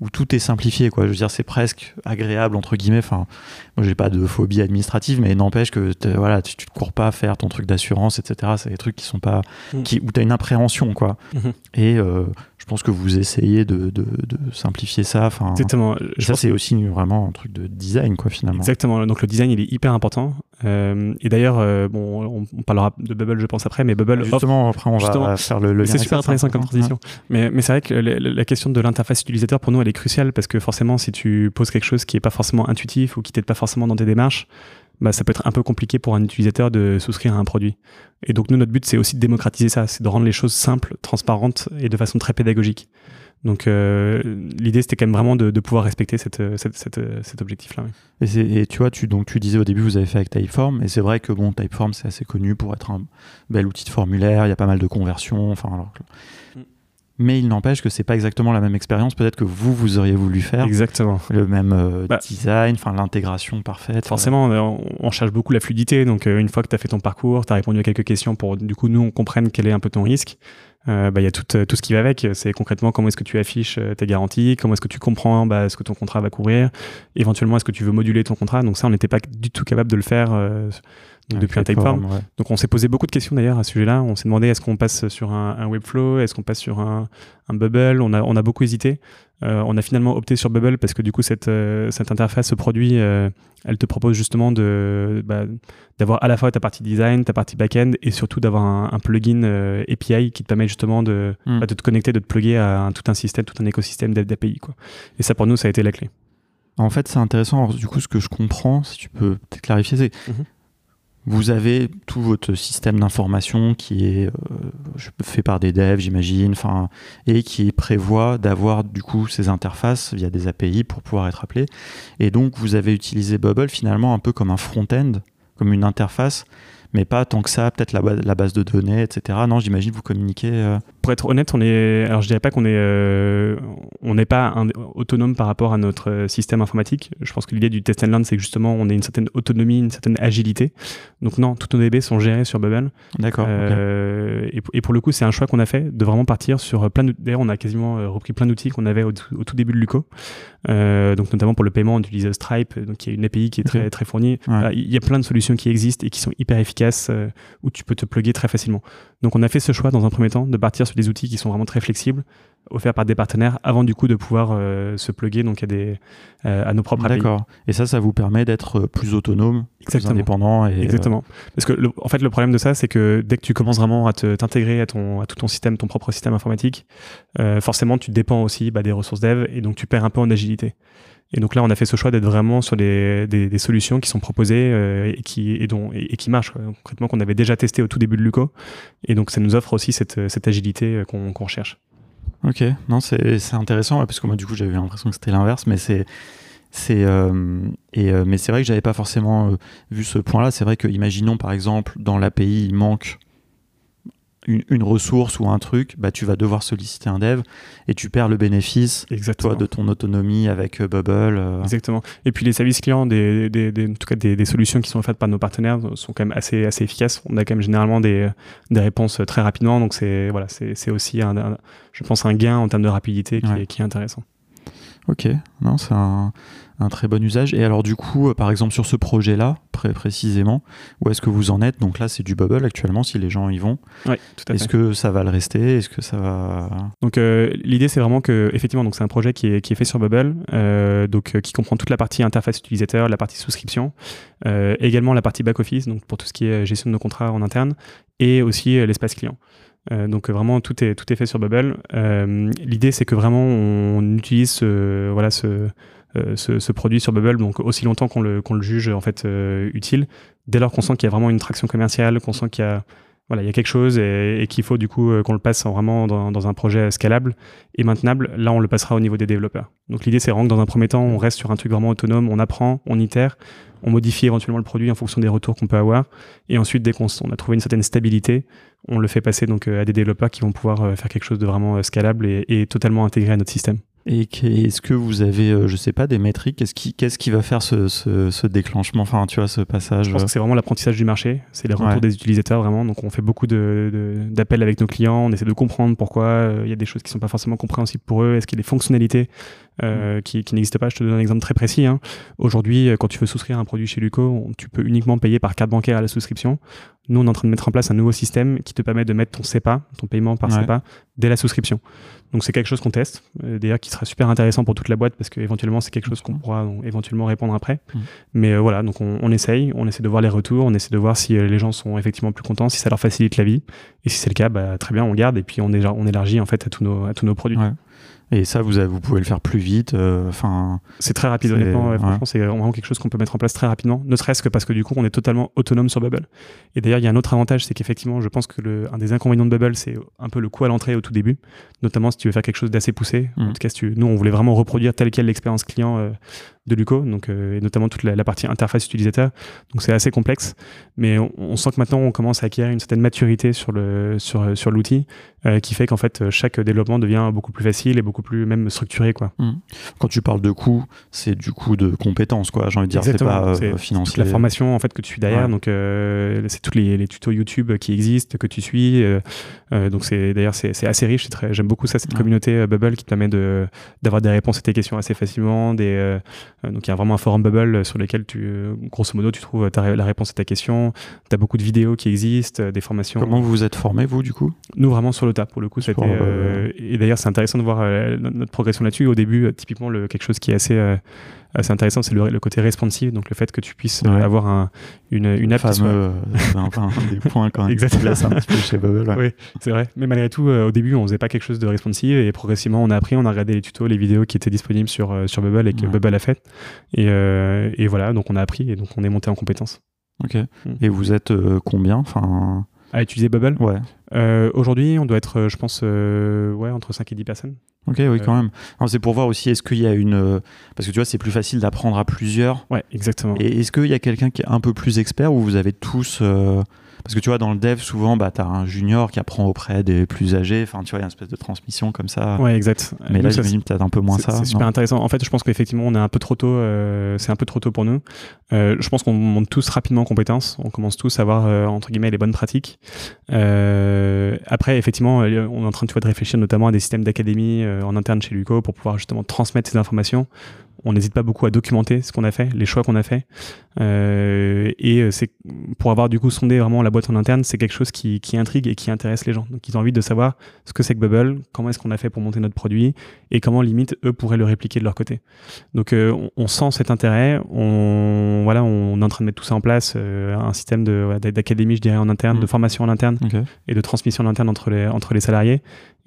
où tout est simplifié quoi. Je veux dire c'est presque agréable entre guillemets. Enfin moi j'ai pas de phobie administrative mais n'empêche que voilà tu, tu, te cours pas à faire ton truc d'assurance etc c'est des trucs qui sont pas mm. qui où tu as une appréhension quoi. Mm-hmm. et euh, je pense que vous essayez de, de, de simplifier ça. Enfin exactement. ça c'est aussi vraiment un truc de design quoi finalement. Exactement. Donc le design il est hyper important euh, et d'ailleurs euh, bon on, parlera de Bubble je pense après mais Bubble justement après on va faire le, c'est super intéressant comme transition mais, mais c'est vrai que la, question de l'interface utilisateur pour nous est crucial parce que forcément, si tu poses quelque chose qui n'est pas forcément intuitif ou qui t'aide pas forcément dans tes démarches, bah, ça peut être un peu compliqué pour un utilisateur de souscrire à un produit. Et donc, nous, notre but, c'est aussi de démocratiser ça, c'est de rendre les choses simples, transparentes et de façon très pédagogique. Donc, euh, l'idée, c'était quand même vraiment de, pouvoir respecter cette, cet objectif-là. Et, tu vois, tu, donc, tu disais au début, vous avez fait avec Typeform, et c'est vrai que bon, Typeform, c'est assez connu pour être un bel outil de formulaire, il y a pas mal de conversions. Enfin, alors, mm mais il n'empêche que c'est pas exactement la même expérience peut-être que vous vous auriez voulu faire exactement le même euh, bah, design enfin l'intégration parfaite forcément on, cherche beaucoup la fluidité donc euh, une fois que tu as fait ton parcours tu as répondu à quelques questions pour du coup nous on comprenne quel est un peu ton risque euh, bah, il y a tout, tout, ce qui va avec. C'est concrètement comment est-ce que tu affiches tes garanties, comment est-ce que tu comprends bah, ce que ton contrat va couvrir, éventuellement est-ce que tu veux moduler ton contrat. Donc ça, on n'était pas du tout capable de le faire depuis un Typeform. Donc on s'est posé beaucoup de questions d'ailleurs à ce sujet-là. On s'est demandé est-ce qu'on passe sur un, Webflow, est-ce qu'on passe sur un, Bubble? On a, on a beaucoup hésité. Euh, on a finalement opté sur Bubble parce que du coup cette, euh, cette interface, ce produit, euh, elle te propose justement de bah, d'avoir à la fois ta partie design, ta partie back-end et surtout d'avoir un, plugin API qui te permet justement de, hmm. bah, de te connecter, de te plugger à tout un système, tout un écosystème d'API. Quoi. Et ça pour nous, ça a été la clé. En fait, c'est intéressant. Alors, du coup, ce que je comprends, si tu peux peut-être clarifier, c'est mhm. Vous avez tout votre système d'information qui est euh, fait par des devs, j'imagine, et qui prévoit d'avoir du coup ces interfaces via des API pour pouvoir être appelé. Et donc vous avez utilisé Bubble finalement un peu comme un front-end, comme une interface mais pas tant que ça, peut-être la, la, base de données, etc. Non, j'imagine vous communiquez. Euh. Pour être honnête, on est, alors je dirais pas qu'on est, euh, on n'est pas autonome par rapport à notre euh, système informatique. Je pense que l'idée du test and learn, c'est que justement, on ait une certaine autonomie, une certaine agilité. Donc non, tous nos DB sont gérés sur Bubble. D'accord. et, pour le coup, c'est un choix qu'on a fait de vraiment partir sur plein. D'ailleurs, on a quasiment repris plein d'outils qu'on avait au, tout début de Luco. donc notamment pour le paiement, on utilise Stripe, donc qui est une API qui est très très fournie. Il y a plein de solutions qui existent et qui sont hyper efficaces euh, où tu peux te plugger très facilement. Donc on a fait ce choix dans un premier temps de partir sur des outils qui sont vraiment très flexibles, offerts par des partenaires, avant du coup de pouvoir euh, se plugger donc à, des, euh, à nos propres D'accord. Et ça, ça vous permet d'être plus autonome, plus indépendant. Et, Exactement. Parce que en fait, le problème de ça, c'est que dès que tu commences vraiment à t'intégrer à, ton, à tout ton système, ton propre système informatique, forcément, tu dépends aussi bah, des ressources dev et donc tu perds un peu en agilité. Et donc là, on a fait ce choix d'être vraiment sur des, des, solutions qui sont proposées euh, et, qui, et, dont, et, qui marchent, concrètement, qu'on avait déjà testé au tout début de Luco. Et donc, ça nous offre aussi cette, cette agilité euh, qu'on qu'on recherche. Ok, non, c'est intéressant, parce que moi, du coup, j'avais l'impression que c'était l'inverse, mais c'est. Euh, et mais c'est vrai que j'avais pas forcément vu ce point-là. C'est vrai que imaginons par exemple dans l'API il manque une, ressource ou un truc, bah, tu vas devoir solliciter un dev et tu perds le bénéfice Toi, de ton autonomie avec euh, Bubble. Euh. Exactement. Et puis les services clients, des, des, en tout cas des, solutions qui sont faites par nos partenaires sont quand même assez, assez efficaces. On a quand même généralement des, réponses très rapidement. Donc c'est voilà, c'est aussi, un, je pense, un gain en termes de rapidité qui, qui est intéressant. Ok, non, c'est un, un très bon usage. Et alors du coup, euh, par exemple sur ce projet-là, précisément, où est-ce que vous en êtes? Donc là, c'est du bubble actuellement, si les gens y vont. Oui, tout à Est-ce que ça va le rester? Est-ce que ça va Donc euh, l'idée, c'est vraiment que effectivement, donc c'est un projet qui est, qui est fait sur Bubble, euh, donc qui comprend toute la partie interface utilisateur, la partie souscription, également la partie back office, donc pour tout ce qui est gestion de nos contrats en interne, et aussi l'espace client. Donc vraiment tout est tout est fait sur Bubble. L'idée c'est que vraiment on utilise voilà ce euh, ce, produit sur Bubble, donc aussi longtemps qu'on le, le, juge en fait euh, utile, dès lors qu'on sent qu'il y a vraiment une traction commerciale, qu'on sent qu'il y a voilà, il y a quelque chose et, qu'il faut du coup euh, qu'on le passe vraiment dans, un projet scalable et maintenable. Là, on le passera au niveau des développeurs. Donc l'idée, c'est vraiment que dans un premier temps, on reste sur un truc vraiment autonome, on apprend, on itère, on modifie éventuellement le produit en fonction des retours qu'on peut avoir. Et ensuite, dès qu'on a trouvé une certaine stabilité, on le fait passer donc à des développeurs qui vont pouvoir faire quelque chose de vraiment scalable et totalement intégré à notre système. Et est-ce que vous avez, euh, je sais pas, des métriques Qu'est-ce qui, qu'est-ce qui va faire ce, ce, déclenchement Enfin, tu vois, ce passage Je pense que c'est vraiment l'apprentissage du marché. C'est les retours des utilisateurs, vraiment. Donc, on fait beaucoup de, d'appels avec nos clients. On essaie de comprendre pourquoi euh, il y a des choses qui sont pas forcément compréhensibles pour eux. Est-ce qu'il y a des fonctionnalités euh, mm. qui, qui n'existent pas? Je te donne un exemple très précis. Hein. Aujourd'hui, quand tu veux souscrire un produit chez Luco, tu peux uniquement payer par carte bancaire à la souscription. Nous, on est en train de mettre en place un nouveau système qui te permet de mettre ton CEPA, ton paiement par CEPA, dès la souscription. Donc c'est quelque chose qu'on teste, euh, d'ailleurs qui sera super intéressant pour toute la boîte parce qu'éventuellement c'est quelque chose qu'on pourra éventuellement répondre après. Mmh. Mais euh, voilà, donc on, essaye, on essaie de voir les retours, on essaie de voir si euh, les gens sont effectivement plus contents, si ça leur facilite la vie. Et si c'est le cas, bah, très bien, on garde et puis on, on élargit en fait à tous nos, à tous nos produits. Et ça, vous, vous pouvez le faire plus vite. Euh, c'est très rapide, honnêtement. Franchement, c'est vraiment quelque chose qu'on peut mettre en place très rapidement. Ne serait-ce que parce que du coup, on est totalement autonome sur Bubble. Et d'ailleurs, il y a un autre avantage, c'est qu'effectivement, je pense que le, un des inconvénients de Bubble, c'est un peu le coût à l'entrée au tout début. Notamment si tu veux faire quelque chose d'assez poussé. En mmh. tout cas, si tu, nous, on voulait vraiment reproduire telle quelle l'expérience client euh, de Luco, donc, euh, et notamment toute la, partie interface utilisateur. Donc c'est assez complexe, mais on, sent que maintenant on commence à acquérir une certaine maturité sur le sur, sur l'outil, euh, qui fait qu'en fait chaque développement devient beaucoup plus facile et beaucoup plus même structuré quoi. Mmh. Quand tu parles de coût, c'est du coup de compétences quoi. J'ai envie de dire, c'est pas euh, financier. la formation en fait que tu suis derrière, donc c'est tous les, les, tutos YouTube qui existent que tu suis. donc c'est d'ailleurs c'est assez riche. J'aime beaucoup ça cette communauté Bubble qui te permet de d'avoir des réponses à tes questions assez facilement, des euh, donc il y a vraiment un forum Bubble sur lequel tu, euh, grosso modo, tu trouves la réponse à ta question. Tu as beaucoup de vidéos qui existent, euh, des formations. Comment vous vous êtes formé, vous, du coup? Nous, vraiment sur le tas, pour le coup. et d'ailleurs, c'est intéressant de voir notre progression là-dessus. Au début, typiquement, le, quelque chose qui est assez c'est intéressant, c'est le, côté responsive, donc le fait que tu puisses avoir un, une, une app. Fameux, enfin, des points quand [LAUGHS] même. Exactement. un petit peu chez Bubble. Oui, c'est vrai. Mais malgré tout, au début, on faisait pas quelque chose de responsive et progressivement, on a appris, on a regardé les tutos, les vidéos qui étaient disponibles sur, sur Bubble et que Bubble a fait. Et, euh, et, voilà, donc on a appris et donc on est monté en compétences. Ok. Mm. Et vous êtes euh, combien enfin... À utiliser Bubble? Ouais. Euh, aujourd'hui, on doit être, je pense, ouais, entre 5 et 10 personnes. Ok, oui, quand même. C'est pour voir aussi, est-ce qu'il y a une. Parce que tu vois, c'est plus facile d'apprendre à plusieurs. Ouais, exactement. Et est-ce qu'il y a quelqu'un qui est un peu plus expert ou vous avez tous. Parce que tu vois, dans le dev, souvent, bah, tu as un junior qui apprend auprès des plus âgés. Enfin, tu vois, il y a une espèce de transmission comme ça. Ouais, exact. Mais là, j'imagine peut-être un peu moins ça. C'est super intéressant. En fait, je pense qu'effectivement, on est un peu trop tôt. Euh, c'est un peu trop tôt pour nous. Euh, je pense qu'on monte tous rapidement en compétences. On commence tous à avoir, euh, entre guillemets, les bonnes pratiques. après, effectivement, on est en train tu vois, de réfléchir notamment à des systèmes d'académie en interne chez Luco pour pouvoir justement transmettre ces informations on n'hésite pas beaucoup à documenter ce qu'on a fait, les choix qu'on a fait. Euh, et euh, c'est pour avoir du coup sondé vraiment la boîte en interne, c'est quelque chose qui, intrigue et qui intéresse les gens. Donc ils ont envie de savoir ce que c'est que Bubble, comment est-ce qu'on a fait pour monter notre produit et comment limite eux pourraient le répliquer de leur côté. Donc euh, on, sent cet intérêt, on voilà, on est en train de mettre tout ça en place, un système de d'académie je dirais en interne, de mmh. formation en interne et de transmission en interne entre les entre les salariés.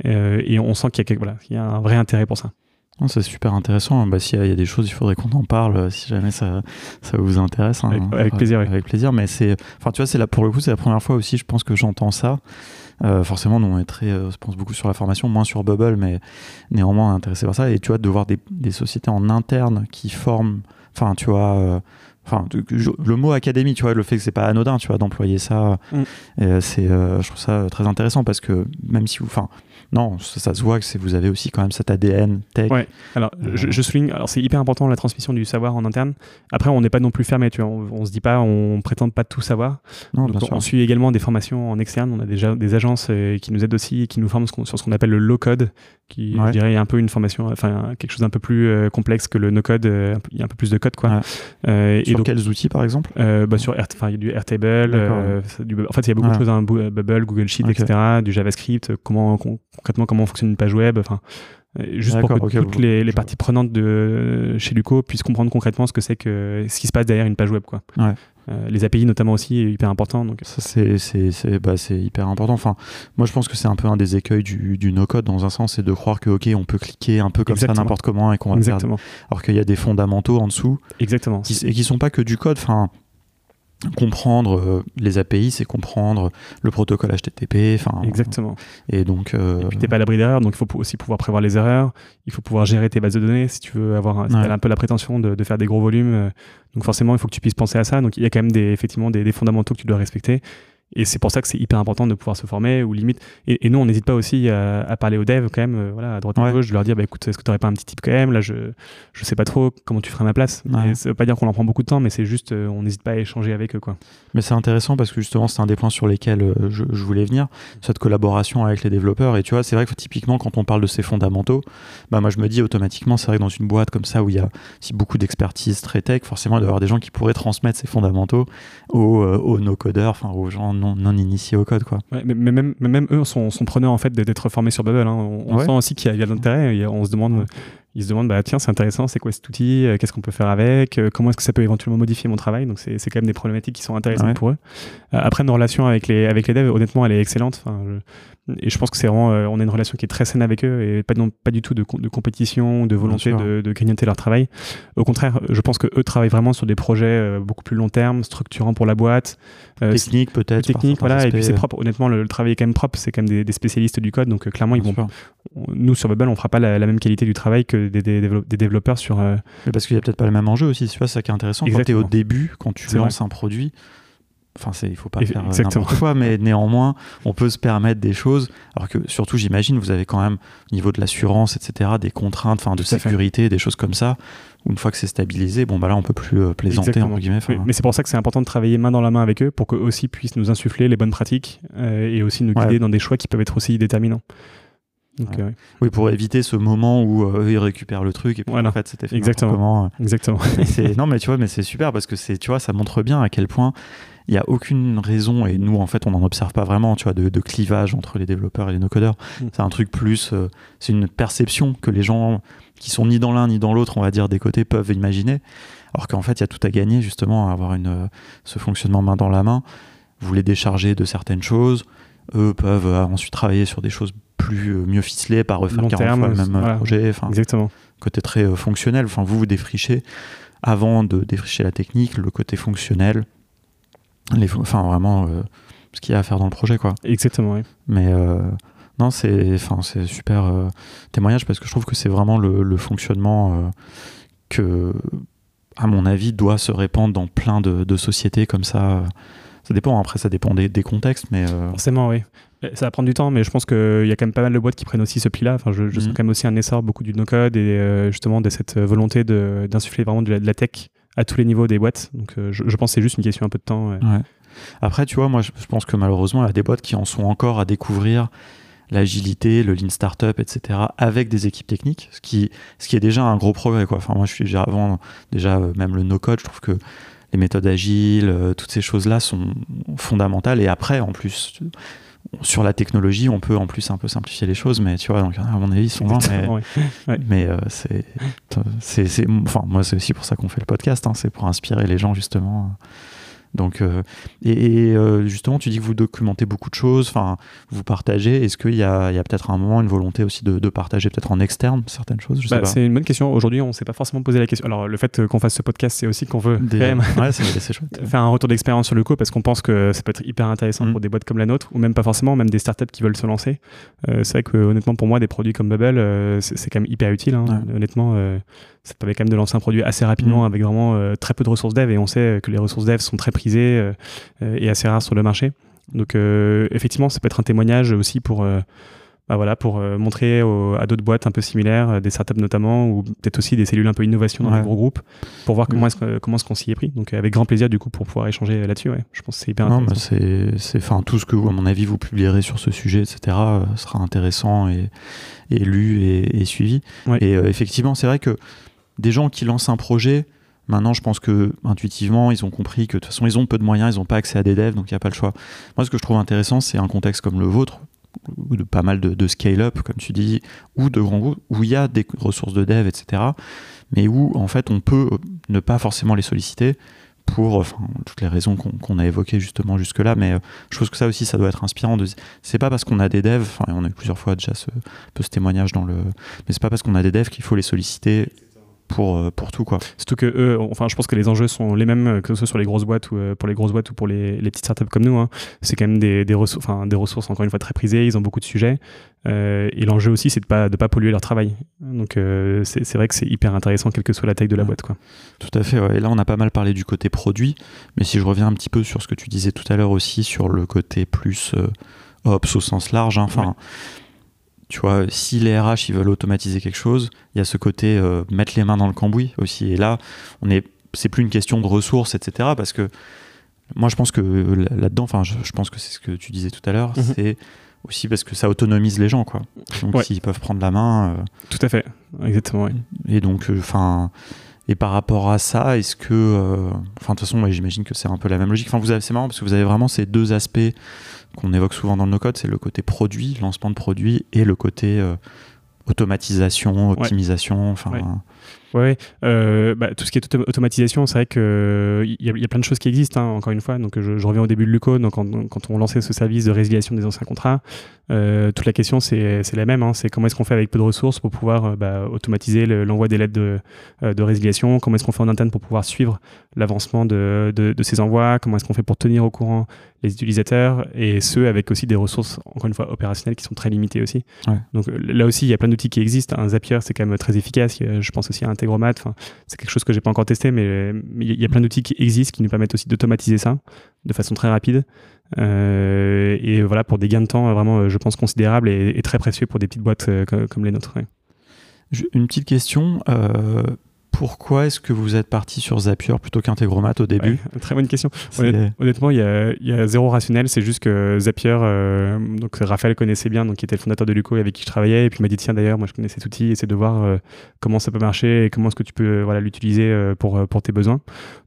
et on sent qu'il y a voilà, il y a un vrai intérêt pour ça. C'est super intéressant. Bah, S'il y, a des choses, il faudrait qu'on en parle euh, si jamais ça, ça vous intéresse. Hein. Avec, plaisir. Avec plaisir. Mais c'est, enfin, tu vois, c'est là pour le coup, c'est la première fois aussi, je pense que j'entends ça. Euh, forcément, nous, on est très, euh, je pense beaucoup sur la formation, moins sur Bubble, mais néanmoins intéressé par ça. Et tu vois, de voir des, des sociétés en interne qui forment, enfin, tu vois, enfin, le mot académie, tu vois, le fait que c'est pas anodin, tu vois, d'employer ça, mm. c'est, je trouve ça très intéressant parce que même si vous, enfin, non, ça, se voit que vous avez aussi quand même cet ADN tech. Ouais. Alors, je, euh. je, souligne, alors c'est hyper important la transmission du savoir en interne. Après, on n'est pas non plus fermé, tu vois. On, se dit pas, on prétend pas tout savoir. Non, on suit également des formations en externe. On a déjà des agences euh, qui nous aident aussi et qui nous forment sur ce qu'on appelle le low code, qui, je dirais, est un peu une formation, enfin, quelque chose d'un peu plus euh, complexe que le no code. il y a un peu plus de code, quoi. et sur quels outils, par exemple? Bah, Sur il y a du Airtable. en fait, il y a beaucoup de choses, hein, Bubble, Google Sheet, etc. Du JavaScript. Comment concrètement comment fonctionne une page web. Enfin, euh, juste pour que toutes les, parties prenantes de chez Luco puissent comprendre concrètement ce que c'est que ce qui se passe derrière une page web quoi. Euh, les API notamment aussi est hyper important donc ça c'est c'est bah, hyper important enfin moi je pense que c'est un peu un des écueils du, du no code dans un sens c'est de croire que ok on peut cliquer un peu comme ça n'importe comment et qu'on va Exactement. alors qu'il y a des fondamentaux en dessous Exactement. et qui sont pas que du code enfin comprendre euh, les API, c'est comprendre le protocole HTTP. Exactement. Et donc. Euh... Et puis t'es pas à l'abri d'erreurs, donc il faut aussi pouvoir prévoir les erreurs. Il faut pouvoir gérer tes bases de données si tu veux avoir un, un peu la prétention de, de, faire des gros volumes. Euh, donc forcément, il faut que tu puisses penser à ça. Donc il y a quand même des, effectivement des, des fondamentaux que tu dois respecter. Et c'est pour ça que c'est hyper important de pouvoir se former ou limite. Et, nous, on n'hésite pas aussi à, parler aux devs quand même, euh, voilà, à droite et à gauche, de leur dire bah, écoute, est-ce que tu n'aurais pas un petit type quand même? Là, je je sais pas trop comment tu ferais ma place. Ouais. Ça veut pas dire qu'on en prend beaucoup de temps, mais c'est juste, euh, on n'hésite pas à échanger avec eux. Quoi. Mais c'est intéressant parce que justement, c'est un des points sur lesquels euh, je, voulais venir, cette collaboration avec les développeurs. Et tu vois, c'est vrai que typiquement, quand on parle de ces fondamentaux, bah, moi, je me dis automatiquement, c'est vrai que dans une boîte comme ça où il y a si beaucoup d'expertise très tech, forcément, il doit y avoir des gens qui pourraient transmettre ces fondamentaux aux, aux no-codeurs, enfin aux gens non, non initiés au code. Quoi. mais, même, même, eux sont, sont preneurs en fait d'être formés sur Bubble. Hein. On, sent aussi qu'il y a, de l'intérêt. On se demande, ils se demandent bah, tiens, c'est intéressant, c'est quoi cet outil euh, Qu'est-ce qu'on peut faire avec euh, Comment est-ce que ça peut éventuellement modifier mon travail? Donc, c'est quand même des problématiques qui sont intéressantes pour eux. Euh, après, nos relations avec les, avec les devs, honnêtement, elle est excellente. Enfin, et je pense que c'est vraiment, on a une relation qui est très saine avec eux et pas, non, pas du tout de, de compétition, de volonté de, de grignoter leur travail. Au contraire, je pense que eux travaillent vraiment sur des projets beaucoup plus long terme, structurants pour la boîte. Euh, technique peut-être. Technique, voilà. Et puis c'est propre. Honnêtement, le, travail est quand même propre. C'est quand même des, spécialistes du code. Donc clairement, ils vont. nous sur Bubble, on fera pas la, même qualité du travail que des, des, développeurs sur. Mais parce qu'il y a peut-être pas le même enjeu aussi. Tu vois, c'est ça qui est intéressant. Quand tu es au début, quand tu lances un produit Enfin, il faut pas faire euh, n'importe quoi, mais néanmoins, on peut se permettre des choses. Alors que, surtout, j'imagine, vous avez quand même, au niveau de l'assurance, etc., des contraintes, enfin, de sécurité, des choses comme ça. Une fois que c'est stabilisé, bon, bah là, on peut plus euh, plaisanter, entre guillemets. mais c'est pour ça que c'est important de travailler main dans la main avec eux pour qu'eux aussi puissent nous insuffler les bonnes pratiques euh, et aussi nous guider dans des choix qui peuvent être aussi déterminants. Oui, pour éviter ce moment où ils récupèrent le truc et puis en fait c'était exactement. Exactement. [LAUGHS] non mais tu vois, mais c'est super parce que c'est, tu vois, ça montre bien à quel point il n'y a aucune raison, et nous en fait on n'en observe pas vraiment, tu vois, de, clivage entre les développeurs et les no-codeurs. Mm. C'est un truc plus, euh, c'est une perception que les gens qui sont ni dans l'un ni dans l'autre, on va dire, des côtés peuvent imaginer. Alors qu'en fait il y a tout à gagner justement à avoir une, euh, ce fonctionnement main dans la main. Vous les déchargez de certaines choses, eux peuvent euh, ensuite travailler sur des choses plus mieux ficelées, pas refaire 40 fois le même projet. Exactement. Côté très fonctionnel, enfin vous vous défrichez avant de défricher la technique, le côté fonctionnel, les, enfin vraiment euh, ce qu'il y a à faire dans le projet quoi. Exactement. Oui. Mais euh, non, c'est enfin c'est super euh, témoignage parce que je trouve que c'est vraiment le, fonctionnement que à mon avis doit se répandre dans plein de, sociétés comme ça. Ça dépend, après ça dépend des, contextes, mais... Forcément, oui. Ça va prendre du temps, mais je pense qu'il y a quand même pas mal de boîtes qui prennent aussi ce pli-là. Enfin, je, je sens mhm. quand même aussi un essor beaucoup du no-code et justement de cette volonté d'insuffler vraiment de la, tech à tous les niveaux des boîtes. Donc euh, je, pense que c'est juste une question un peu de temps. Après, tu vois, moi je, pense que malheureusement, il y a des boîtes qui en sont encore à découvrir l'agilité, le lean startup, etc., avec des équipes techniques, ce qui, ce qui est déjà un gros progrès. Quoi. Enfin, moi, je suis déjà avant, déjà, euh, même le no-code, je trouve que les méthodes agiles, euh, toutes ces choses-là sont fondamentales. Et après, en plus, sur la technologie, on peut en plus un peu simplifier les choses, mais tu vois, donc, à mon avis, ils sont loin. Mais, euh, c'est, c'est, enfin, moi, c'est aussi pour ça qu'on fait le podcast, hein, c'est pour inspirer les gens justement Donc, euh, et, euh, justement, tu dis que vous documentez beaucoup de choses, enfin, vous partagez. Est-ce qu'il y a, peut-être un moment une volonté aussi de, de partager peut-être en externe certaines choses bah, C'est une bonne question. Aujourd'hui, on ne s'est pas forcément posé la question. Alors, le fait qu'on fasse ce podcast, c'est aussi qu'on veut quand même ouais, [LAUGHS] faire un retour d'expérience sur le co parce qu'on pense que ça peut être hyper intéressant mm. pour des boîtes comme la nôtre, ou même pas forcément, même des startups qui veulent se lancer. Euh, c'est vrai que honnêtement, pour moi, des produits comme Bubble, c'est quand même hyper utile. Hein. Honnêtement, ça permet quand même de lancer un produit assez rapidement mm. avec vraiment très peu de ressources dev, et on sait que les ressources dev sont très prisées euh, et assez rare sur le marché. Donc euh, effectivement, ça peut être un témoignage aussi pour euh, bah voilà, pour montrer à d'autres boîtes un peu similaires, des startups notamment, ou peut-être aussi des cellules un peu innovation dans les gros groupes, pour voir comment est-ce comment est-ce qu'on s'y est pris. Donc avec grand plaisir du coup pour pouvoir échanger là-dessus. Ouais. Je pense que c'est hyper intéressant. c'est, c'est, enfin tout ce que à mon avis vous publierez sur ce sujet, etc. sera intéressant et, et lu et, suivi. Et effectivement, c'est vrai que des gens qui lancent un projet, Maintenant, je pense que intuitivement, ils ont compris que de toute façon, ils ont peu de moyens, ils n'ont pas accès à des devs, donc il n'y a pas le choix. Moi, ce que je trouve intéressant, c'est un contexte comme le vôtre, ou de pas mal de, scale-up, comme tu dis, ou de grands groupes, où il y a des ressources de dev, etc., mais où en fait on peut ne pas forcément les solliciter pour enfin, toutes les raisons qu'on a évoquées justement jusque-là, mais euh, je pense que ça aussi, ça doit être inspirant. De... C'est pas parce qu'on a des devs, enfin, on a eu plusieurs fois déjà ce, ce témoignage dans le. Mais c'est pas parce qu'on a des devs qu'il faut les solliciter pour, euh, pour tout. Quoi. Surtout que eux, enfin, je pense que les enjeux sont les mêmes, euh, que ce soit sur les grosses boîtes ou euh, pour les grosses boîtes ou pour les, les petites startups comme nous. Hein. C'est quand même des, des, ressources, des ressources, encore une fois, très prisées. Ils ont beaucoup de sujets. et l'enjeu aussi, c'est de ne pas, de pas polluer leur travail. Donc, c'est vrai que c'est hyper intéressant, quelle que soit la taille de la boîte. Quoi. Tout à fait. Et là, on a pas mal parlé du côté produit. Mais si je reviens un petit peu sur ce que tu disais tout à l'heure aussi, sur le côté plus ops au sens large, hein, enfin tu vois, si les RH ils veulent automatiser quelque chose, il y a ce côté euh, mettre les mains dans le cambouis aussi. Et là, on est, c'est plus une question de ressources, etc. Parce que moi, je pense que là-dedans, enfin, je, pense que c'est ce que tu disais tout à l'heure, mhm. c'est aussi parce que ça autonomise les gens, quoi. Donc, s'ils peuvent prendre la main. Euh, tout à fait, exactement. Oui. Et donc, euh, enfin. Et par rapport à ça, est-ce que, enfin de toute façon, j'imagine que c'est un peu la même logique. Enfin, vous avez, c'est marrant parce que vous avez vraiment ces deux aspects qu'on évoque souvent dans nos codes, c'est le côté produit, lancement de produit, et le côté euh, automatisation, optimisation. Enfin, Ouais, euh, bah, tout ce qui est automatisation, c'est vrai qu'il y, y, a plein de choses qui existent, hein, encore une fois. Donc, je, reviens au début de Luco. Donc, quand, on lançait ce service de résiliation des anciens contrats, euh, toute la question, c'est la même. Hein, c'est comment est-ce qu'on fait avec peu de ressources pour pouvoir euh, bah, automatiser l'envoi des lettres de, de résiliation? Comment est-ce qu'on fait en interne pour pouvoir suivre l'avancement de, de, de, ces envois? Comment est-ce qu'on fait pour tenir au courant les utilisateurs? Et ce, avec aussi des ressources, encore une fois, opérationnelles qui sont très limitées aussi. Donc, là aussi, il y a plein d'outils qui existent. Un Zapier, c'est quand même très efficace. Je pense aussi à Integromat. c'est quelque chose que j'ai pas encore testé, mais il y a plein d'outils qui existent qui nous permettent aussi d'automatiser ça de façon très rapide. Euh, et voilà, pour des gains de temps vraiment, je pense, considérables et, très précieux pour des petites boîtes euh, comme, les nôtres. Une petite question. Euh, pourquoi est-ce que vous êtes parti sur Zapier plutôt qu'Integromat au début? [LAUGHS] Très bonne question. honnêtement, il y, a, zéro rationnel. C'est juste que Zapier, euh, donc Raphaël connaissait bien, donc qui était le fondateur de Luco avec qui je travaillais, et puis il m'a dit tiens d'ailleurs, moi je connais cet outil, essaie de voir euh, comment ça peut marcher et comment est-ce que tu peux euh, voilà l'utiliser pour pour tes besoins.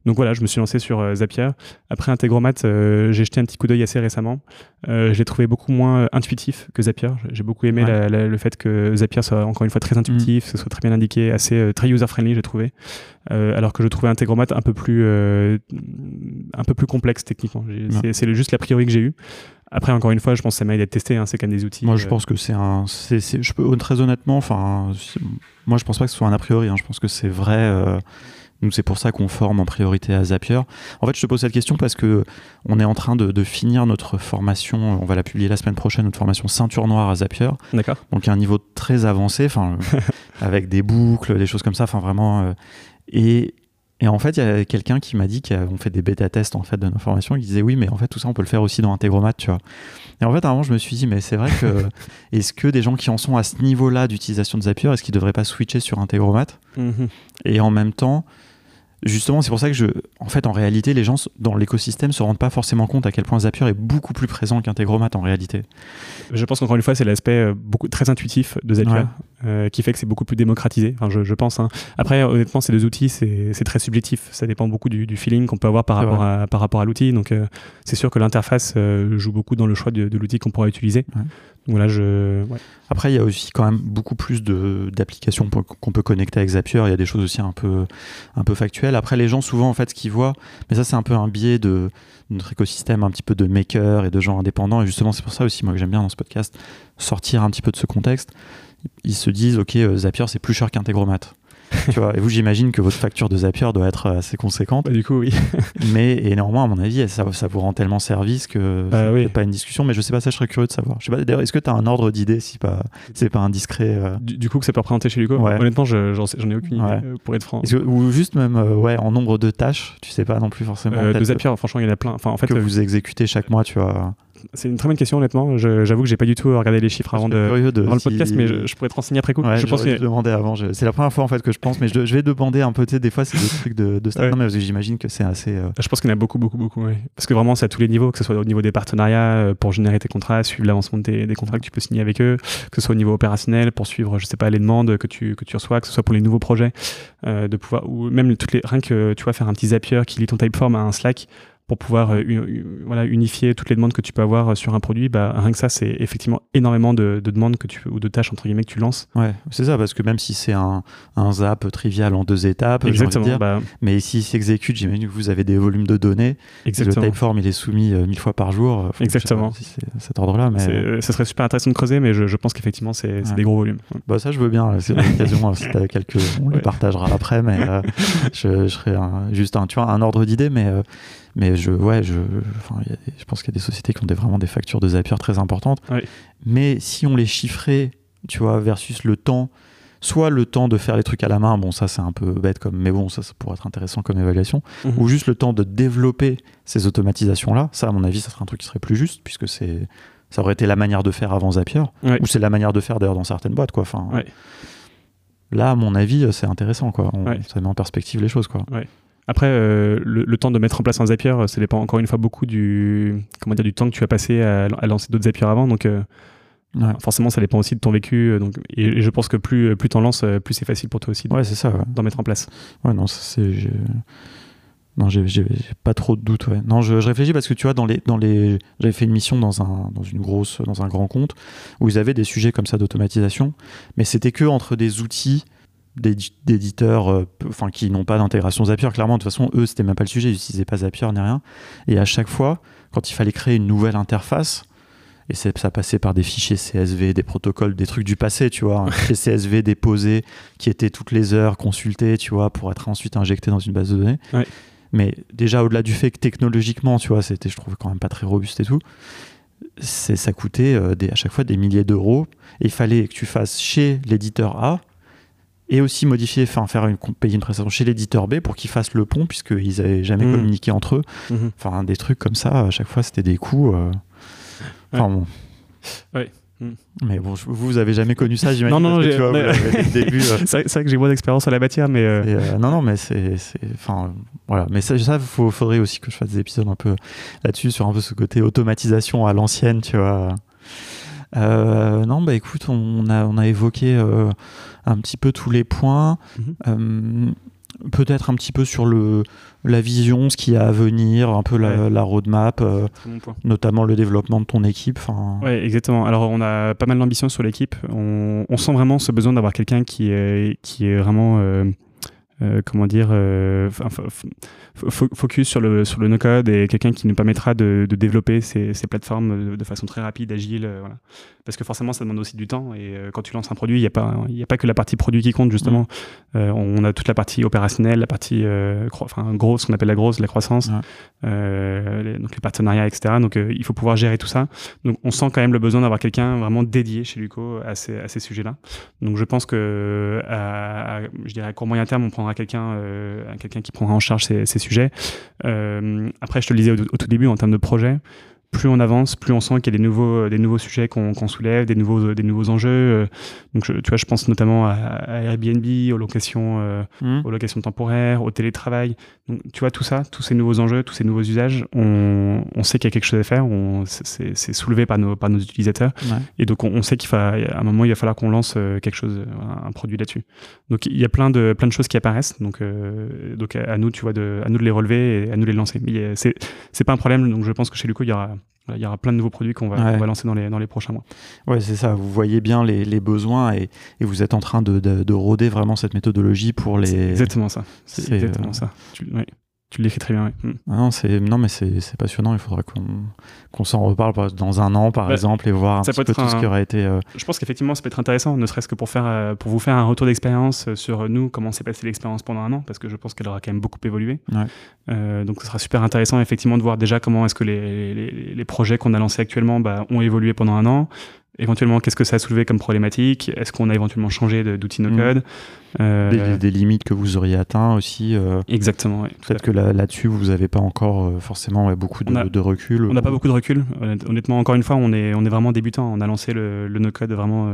Donc voilà, je me suis lancé sur Zapier. Après Integromat, j'ai jeté un petit coup d'œil assez récemment. je l'ai trouvé beaucoup moins intuitif que Zapier. J'ai beaucoup aimé le fait que Zapier soit encore une fois très intuitif, mm. que ce soit très bien indiqué, assez très user friendly, j'ai trouvé. Euh, alors que je trouvais Integromat un peu plus, euh, un peu plus complexe techniquement. C'est juste l'a priori que j'ai eu. Après, encore une fois, je pense que ça mérite d'être testé. Hein, c'est quand même des outils. Moi, je euh, pense que c'est un. je peux très honnêtement, enfin, moi, je pense pas que ce soit un a priori. Hein. je pense que c'est vrai. Nous, c'est pour ça qu'on forme en priorité à Zapier. En fait, je te pose cette question parce que on est en train de, finir notre formation. On va la publier la semaine prochaine, notre formation ceinture noire à Zapier. D'accord. Donc, un niveau très avancé, enfin, [LAUGHS] avec des boucles, des choses comme ça. Enfin, vraiment. Euh, et, et en fait, il y a quelqu'un qui m'a dit qu'on fait des bêta tests en fait de nos formations. Il disait oui, mais en fait tout ça on peut le faire aussi dans Integromat, tu vois. Et en fait, à un moment, je me suis dit mais c'est vrai que [LAUGHS] est-ce que des gens qui en sont à ce niveau-là d'utilisation de Zapier, est-ce qu'ils devraient pas switcher sur Integromat? Mhm. Et en même temps, justement, c'est pour ça que je, en fait, en réalité, les gens dans l'écosystème se rendent pas forcément compte à quel point Zapier est beaucoup plus présent qu'Integromat en réalité. Je pense qu'encore une fois, c'est l'aspect euh, beaucoup très intuitif de Zapier euh, qui fait que c'est beaucoup plus démocratisé. Enfin, je, pense. Hein. Après, honnêtement, ces deux outils, c'est très subjectif. Ça dépend beaucoup du, feeling qu'on peut avoir par rapport, à, par rapport à l'outil. Donc, euh, c'est sûr que l'interface joue beaucoup dans le choix de, l'outil qu'on pourra utiliser. Voilà, je. Après, il y a aussi quand même beaucoup plus d'applications qu'on peut connecter avec Zapier. Il y a des choses aussi un peu, un peu factuelles. Après, les gens, souvent, en fait, ce qu'ils voient, mais ça, c'est un peu un biais de, notre écosystème, un petit peu de makers et de gens indépendants. Et justement, c'est pour ça aussi, moi, que j'aime bien dans ce podcast, sortir un petit peu de ce contexte. Ils se disent, OK, euh, Zapier, c'est plus cher qu'Integromat. [LAUGHS] tu vois, et vous, j'imagine que votre facture de Zapier doit être assez conséquente. Bah, du coup, oui. [LAUGHS] mais et néanmoins, à mon avis, ça, ça vous rend tellement service que bah, oui. pas une discussion. Mais je sais pas, ça, je serais curieux de savoir. Je sais pas, d'ailleurs, est-ce que tu as un ordre d'idée si pas, c'est pas indiscret euh du, coup, que ça peut représenter chez Luco? Ouais. Honnêtement, j'en ai aucune idée, euh, pour être franc. ou juste même, euh, ouais, en nombre de tâches, tu sais pas non plus forcément. de Zapier, franchement, il y en a plein. Enfin, en fait, que vous exécutez chaque mois, tu vois c'est une très bonne question, honnêtement. J'avoue que j'ai pas du tout regardé les chiffres avant, de, le podcast, mais je, pourrais te renseigner après coup. je pense que demander avant. C'est la première fois en fait que je pense, mais je, vais demander un peu. Des fois, c'est des trucs de, de Non, mais j'imagine que c'est assez. Euh, je pense qu'il y en a beaucoup, beaucoup, beaucoup. Parce que vraiment, c'est à tous les niveaux, que ce soit au niveau des partenariats euh, pour générer tes contrats, suivre l'avancement des, contrats que tu peux signer avec eux, que ce soit au niveau opérationnel pour suivre, je sais pas, les demandes que tu, que tu reçois, que ce soit pour les nouveaux projets, euh, de pouvoir ou même toutes les rien que tu vois faire un petit Zapier qui lit ton typeform à un Slack pour pouvoir euh, voilà, unifier toutes les demandes que tu peux avoir euh, sur un produit, bah, rien que ça, c'est effectivement énormément de, demandes que tu, ou de tâches entre guillemets que tu lances. Ouais, c'est ça, parce que même si c'est un, un, zap trivial en deux étapes, Exactement, dire, bah, mais s'il s'exécute, j'imagine que vous avez des volumes de données. Exactement. Le typeform, il est soumis euh, mille fois par jour. Exactement. Si c'est cet ordre-là, mais ce serait super intéressant de creuser, mais je, je pense qu'effectivement, c'est des gros volumes. Bah ça, je veux bien. C'est [LAUGHS] l'occasion. si tu quelques, on les partagera après, mais je, je serais juste un, tu vois, un ordre d'idée, mais mais je, ouais, je, je pense qu'il y a des sociétés qui ont des, vraiment des factures de Zapier très importantes. Mais si on les chiffrait, tu vois, versus le temps, soit le temps de faire les trucs à la main, bon, ça c'est un peu bête, comme, mais bon, ça, ça pourrait être intéressant comme évaluation, mhm. ou juste le temps de développer ces automatisations-là, ça, à mon avis, ça serait un truc qui serait plus juste, puisque c'est ça aurait été la manière de faire avant Zapier, ou c'est la manière de faire d'ailleurs dans certaines boîtes, quoi. Enfin, là, à mon avis, c'est intéressant, quoi. ça met en perspective les choses, quoi. Après, euh, le, temps de mettre en place un Zapier, ça dépend encore une fois beaucoup du, comment dire, du temps que tu as passé à, lancer d'autres Zapier avant. Donc, euh, forcément, ça dépend aussi de ton vécu. Euh, donc, et, je pense que plus, plus tu en lances, plus c'est facile pour toi aussi ouais, c'est ça, d'en mettre en place. Ouais, non, c'est. Non, j'ai pas trop de doutes. Ouais. Non, je, réfléchis parce que tu vois, dans les, dans les, j'avais fait une mission dans un, dans une grosse, dans un grand compte où ils avaient des sujets comme ça d'automatisation, mais c'était que entre des outils d'éditeurs euh, enfin qui n'ont pas d'intégration Zapier. Clairement de toute façon eux c'était même pas le sujet. Ils n'utilisaient pas Zapier ni rien. Et à chaque fois quand il fallait créer une nouvelle interface et ça passait par des fichiers CSV des protocoles des trucs du passé tu vois un [LAUGHS] fichier CSV déposé qui était toutes les heures consulté tu vois pour être ensuite injecté dans une base de données. Mais déjà au-delà du fait que technologiquement tu vois c'était je trouve quand même pas très robuste et tout ça coûtait euh, des, à chaque fois des milliers d'euros. Et il fallait que tu fasses chez l'éditeur A et aussi modifier, enfin faire une, payer une prestation chez l'éditeur B pour qu'ils fassent le pont puisqu'ils n'avaient jamais mmh. communiqué entre eux. Mmh. Enfin des trucs comme ça, à chaque fois c'était des coûts. Euh, enfin bon. Mmh. Mais bon, vous avez jamais connu ça, j'imagine. Non, non, vois, [LAUGHS] euh. c'est vrai que j'ai moins d'expérience à la matière, mais. Euh, non, non, mais c'est, enfin, voilà. Mais ça, il faudrait aussi que je fasse des épisodes un peu là-dessus sur un peu ce côté automatisation à l'ancienne, tu vois. Non, bah écoute, on a, on a évoqué un petit peu tous les points. Mhm. Euh, peut-être un petit peu sur le, la vision, ce qu'il y a à venir, un peu la, roadmap, euh, notamment le développement de ton équipe. Oui, exactement. Alors, on a pas mal d'ambition sur l'équipe. On, on, sent vraiment ce besoin d'avoir quelqu'un qui est, qui est vraiment euh, euh, comment dire, euh, focus sur le, sur le no-code et quelqu'un qui nous permettra de, de développer ces, ces, plateformes de façon très rapide, agile. Euh, voilà. Parce que forcément, ça demande aussi du temps. Et quand tu lances un produit, il n'y a, pas, a pas que la partie produit qui compte, justement. Mmh. on a toute la partie opérationnelle, la partie enfin, grosse, ce qu'on appelle la grosse, la croissance, les, donc les partenariats, etc. Donc, il faut pouvoir gérer tout ça. Donc, on sent quand même le besoin d'avoir quelqu'un vraiment dédié chez Luco à ces, à ces sujets-là. Donc, je pense que, à, je dirais, à court moyen terme, on prendra quelqu'un euh, quelqu'un qui prendra en charge ces, sujets. Euh, après, je te le disais au, tout début, en termes de projet, plus on avance, plus on sent qu'il y a des nouveaux, euh, des nouveaux sujets qu'on soulève, des nouveaux, euh, des nouveaux enjeux. Euh. Donc, tu vois, je pense notamment à, Airbnb, aux locations, mmh. aux locations temporaires, au télétravail. Donc, tu vois, tout ça, tous ces nouveaux enjeux, tous ces nouveaux usages, on, on sait qu'il y a quelque chose à faire. C'est soulevé par nos, par nos utilisateurs. Et donc, on, sait qu'il à un moment, il va falloir qu'on lance quelque chose, un, produit là-dessus. Donc, il y a plein de, plein de choses qui apparaissent. Donc, donc à, nous, tu vois, de, à nous de les relever et à nous de les lancer. Mais c'est pas un problème. Donc, je pense que chez Luco, il y aura il y aura plein de nouveaux produits qu'on va, lancer dans les, dans les prochains mois. Ouais, c'est ça. Vous voyez bien les, les besoins et, et, vous êtes en train de, de, de, rôder vraiment cette méthodologie pour les. exactement ça. C'est exactement ça. Tu, tu l'écris très bien, oui. Mm. Ah non, non, mais c'est, passionnant. Il faudra qu'on, qu'on s'en reparle dans un an, par exemple, et voir un petit peu tout ce qui aurait été. Euh, Je pense qu'effectivement, ça peut être intéressant, ne serait-ce que pour, faire, euh, pour vous faire un retour d'expérience euh, sur nous, comment s'est passée l'expérience pendant un an, parce que je pense qu'elle aura quand même beaucoup évolué. donc, ce sera super intéressant, effectivement, de voir déjà comment est-ce que les, les, les projets qu'on a lancés actuellement bah, ont évolué pendant un an, éventuellement qu'est-ce que ça a soulevé comme problématique? Est-ce qu'on a éventuellement changé d'outil no-code mm. euh, des, limites que vous auriez atteint aussi. Euh, Exactement. Peut-être que là-dessus, vous n'avez pas encore euh, forcément beaucoup de, recul. On n'a pas beaucoup de recul. Honnêtement, encore une fois, on est, on est vraiment débutant. On a lancé le, le no-code vraiment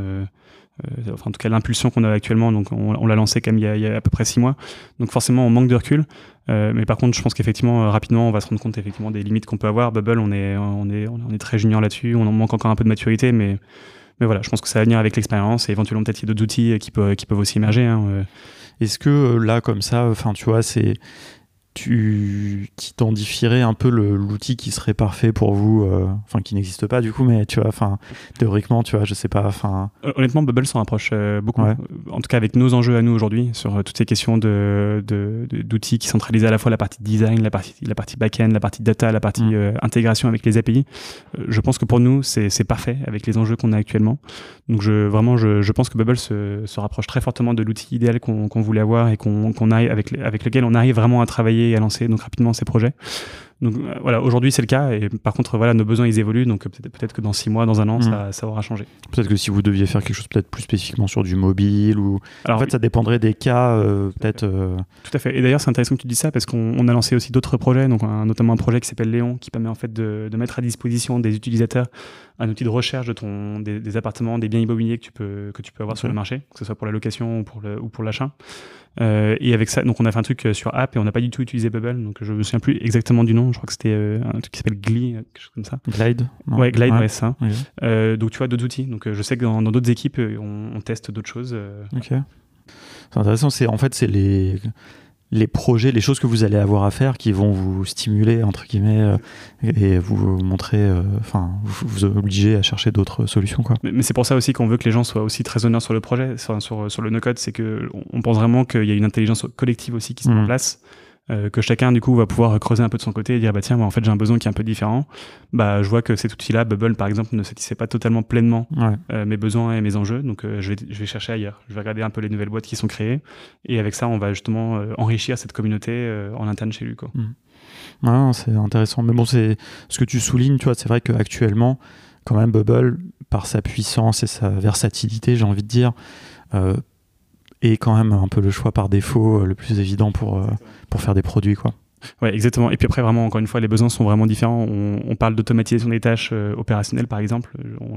enfin, en tout cas l'impulsion qu'on a actuellement, donc on, l'a lancé il y, a, à peu près six mois. Donc forcément on manque de recul. Euh, mais par contre, je pense qu'effectivement euh, rapidement on va se rendre compte effectivement des limites qu'on peut avoir. Bubble, on est on est on est très junior là-dessus. On en manque encore un peu de maturité, mais mais voilà, je pense que ça va venir avec l'expérience et éventuellement peut-être d'autres outils qui peuvent qui peuvent aussi émerger. Hein, Est-ce que là comme ça, enfin tu vois, c'est tu t'identifierais un peu l'outil qui serait parfait pour vous, euh, enfin qui n'existe pas du coup, mais tu vois, enfin théoriquement, tu vois, je sais pas, enfin. Euh, honnêtement, Bubble s'en rapproche euh, beaucoup. En tout cas, avec nos enjeux à nous aujourd'hui sur toutes ces questions de d'outils qui centralisent à la fois la partie design, la partie la partie back-end, la partie data, la partie mm. intégration avec les API. je pense que pour nous, c'est parfait avec les enjeux qu'on a actuellement. Donc je vraiment, je, je pense que Bubble se, se, rapproche très fortement de l'outil idéal qu'on voulait avoir et qu'on avec avec lequel on arrive vraiment à travailler à lancer donc rapidement ces projets. Donc euh, voilà, aujourd'hui c'est le cas et par contre voilà nos besoins ils évoluent donc peut-être que dans six mois, dans un an, mm. ça, aura changé. Peut-être que si vous deviez faire quelque chose peut-être plus spécifiquement sur du mobile ou Alors, en fait ça dépendrait des cas euh, peut-être. Euh, Tout à fait. Et d'ailleurs c'est intéressant que tu dis ça parce qu'on a lancé aussi d'autres projets donc notamment un projet qui s'appelle Léon qui permet en fait de, mettre à disposition des utilisateurs un outil de recherche de ton des, appartements, des biens immobiliers que tu peux que tu peux avoir sur le marché, que ce soit pour la location ou pour le ou pour l'achat. et avec ça, donc on a fait un truc sur app et on n'a pas du tout utilisé Bubble, donc je me souviens plus exactement du nom. Je crois que c'était un truc qui s'appelle Glee, quelque chose comme ça. Glide Ouais, Glide, ouais, ça. Euh, donc tu vois, d'autres outils. Donc euh, je sais que dans d'autres équipes, euh, on, teste d'autres choses. Ok. C'est intéressant. C'est en fait c'est les les projets, les choses que vous allez avoir à faire qui vont vous stimuler entre guillemets et vous montrer, enfin vous, vous, obliger à chercher d'autres solutions quoi. Mais, c'est pour ça aussi qu'on veut que les gens soient aussi très honneurs sur le projet, sur, sur, sur le no code, c'est que on pense vraiment qu'il y a une intelligence collective aussi qui se met en mmh. place. Euh, que chacun du coup va pouvoir creuser un peu de son côté et dire bah tiens moi en fait j'ai un besoin qui est un peu différent. Bah je vois que cet outil là Bubble par exemple ne satisfait pas totalement pleinement euh, mes besoins et mes enjeux. Donc euh, je, vais, je vais chercher ailleurs. Je vais regarder un peu les nouvelles boîtes qui sont créées. Et avec ça on va justement enrichir cette communauté en interne chez lui quoi. Mmh. c'est intéressant. Mais bon c'est ce que tu soulignes tu vois c'est vrai qu'actuellement quand même Bubble par sa puissance et sa versatilité j'ai envie de dire est quand même un peu le choix par défaut le plus évident pour pour faire des produits, quoi. Ouais, exactement. Et puis après, vraiment, encore une fois, les besoins sont vraiment différents. On, parle d'automatisation des tâches euh, opérationnelles, par exemple.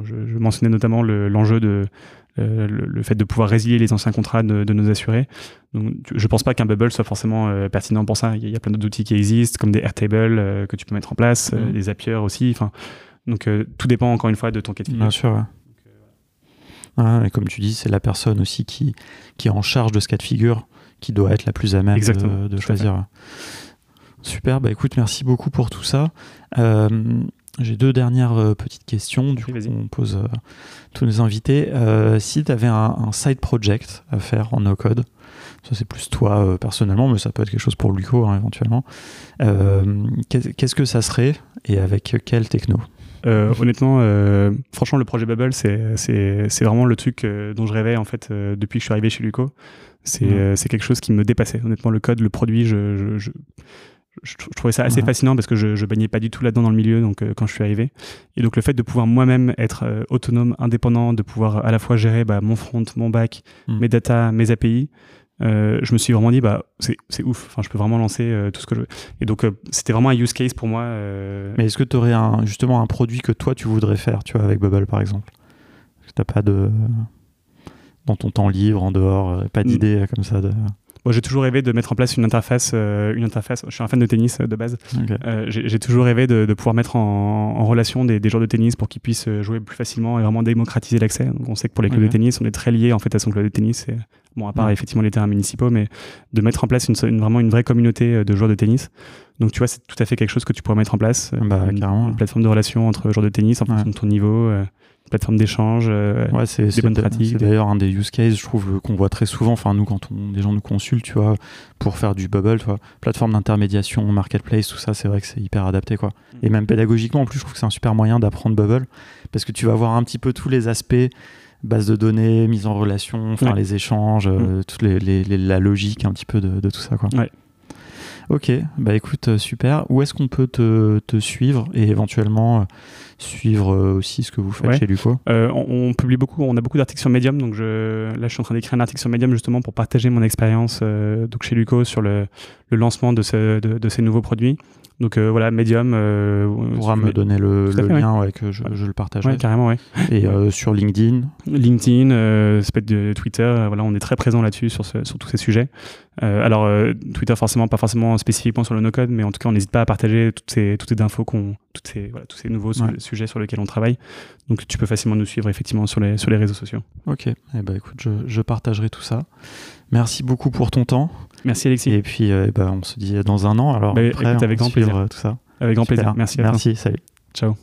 Je, mentionnais notamment l'enjeu de euh, le, fait de pouvoir résilier les anciens contrats de, nos assurés. Donc, je pense pas qu'un bubble soit forcément euh, pertinent pour ça. Il y, a, plein d'autres outils qui existent, comme des Airtable que tu peux mettre en place, mmh. des Zapier aussi. Enfin, donc tout dépend encore une fois de ton cas de figure. Bien sûr. Et comme tu dis, c'est la personne aussi qui, qui est en charge de ce cas de figure qui doit être la plus à même de, choisir. Super, bah écoute, merci beaucoup pour tout ça. Euh, j'ai deux dernières euh, petites questions, du coup, on pose euh, tous nos invités. si tu avais un, side project à faire en no-code, ça c'est plus toi personnellement, mais ça peut être quelque chose pour Luco hein, éventuellement, qu'est-ce que ça serait et avec quelle techno? Honnêtement, franchement, le projet Bubble, c'est vraiment le truc dont je rêvais en fait depuis que je suis arrivé chez Luco. Euh, c'est quelque chose qui me dépassait. Honnêtement, le code, le produit, je, je, je, trouvais ça assez fascinant parce que je, je baignais pas du tout là-dedans dans le milieu donc euh, quand je suis arrivé. Et donc le fait de pouvoir moi-même être euh, autonome, indépendant, de pouvoir à la fois gérer bah, mon front, mon back, mm. mes data, mes API. Je me suis vraiment dit bah c'est ouf enfin je peux vraiment lancer tout ce que je veux et donc c'était vraiment un use case pour moi mais est-ce que tu aurais un, justement un produit que toi tu voudrais faire tu vois avec Bubble par exemple? T'as pas de dans ton temps libre, en dehors, euh, pas mm. d'idée euh, comme ça de... j'ai toujours rêvé de mettre en place une interface, euh, une interface. Je suis un fan de tennis de base. j'ai toujours rêvé de, pouvoir mettre en, relation des, joueurs de tennis pour qu'ils puissent jouer plus facilement et vraiment démocratiser l'accès. on sait que pour les clubs de tennis, on est très lié en fait à son club de tennis et Bon, à part effectivement les terrains municipaux, mais de mettre en place une, vraiment une vraie communauté de joueurs de tennis. Donc tu vois, c'est tout à fait quelque chose que tu pourrais mettre en place. Bah, une, plateforme de relation entre joueurs de tennis en fonction de ton niveau plateforme d'échange, euh, ouais, c'est, des bonnes pratiques. C'est d'ailleurs un des use cases, je trouve, qu'on voit très souvent. Enfin, nous, quand on, des gens nous consultent, tu vois, pour faire du bubble, tu vois, plateforme d'intermédiation, marketplace, tout ça, c'est vrai que c'est hyper adapté, quoi. Mm. Et même pédagogiquement, en plus, je trouve que c'est un super moyen d'apprendre bubble parce que tu vas voir un petit peu tous les aspects base de données, mise en relation, enfin les échanges, euh, mm. toute les, la logique un petit peu de, de tout ça, quoi. Ouais. Ok, bah écoute, euh, super. Où est-ce qu'on peut te, te, suivre et éventuellement suivre euh, aussi ce que vous faites chez Luco? Euh, on, publie beaucoup, on a beaucoup d'articles sur Medium, donc je, là je suis en train d'écrire un article sur Medium justement pour partager mon expérience euh, donc chez Luco sur le, le lancement de, ce, de, ces nouveaux produits. Donc voilà, Medium. on pourra me donner le, lien, ouais. que je, je, le partagerai. carrément, ouais. Et sur LinkedIn LinkedIn, ça peut être de Twitter, voilà, on est très présent là-dessus sur, sur tous ces sujets. alors, Twitter, forcément, pas forcément spécifiquement sur le no-code, mais en tout cas, on n'hésite pas à partager toutes ces, toutes ces infos, qu'on, toutes ces, voilà, tous ces nouveaux sujets sur lesquels on travaille. Donc tu peux facilement nous suivre effectivement sur les, sur les réseaux sociaux. Ok, eh ben, écoute, je, je, partagerai tout ça. Merci beaucoup pour ton temps. Merci Alexis. Et puis euh, ben, on se dit dans un an. Alors, bah, avec grand plaisir. Euh, tout ça. Avec grand plaisir. Merci. À Merci, salut. Ciao.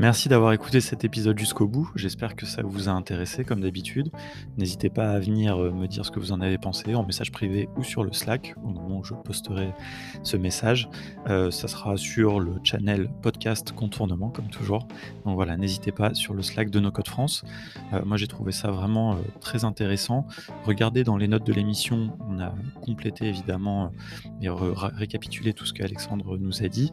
Merci d'avoir écouté cet épisode jusqu'au bout. J'espère que ça vous a intéressé comme d'habitude. N'hésitez pas à venir euh, me dire ce que vous en avez pensé en message privé ou sur le Slack au moment où je posterai ce message. Euh, ça sera sur le channel podcast contournement comme toujours. Donc voilà, n'hésitez pas sur le Slack de No Code France. Euh, moi j'ai trouvé ça vraiment très intéressant. Regardez dans les notes de l'émission, on a complété évidemment et récapitulé tout ce qu'Alexandre nous a dit.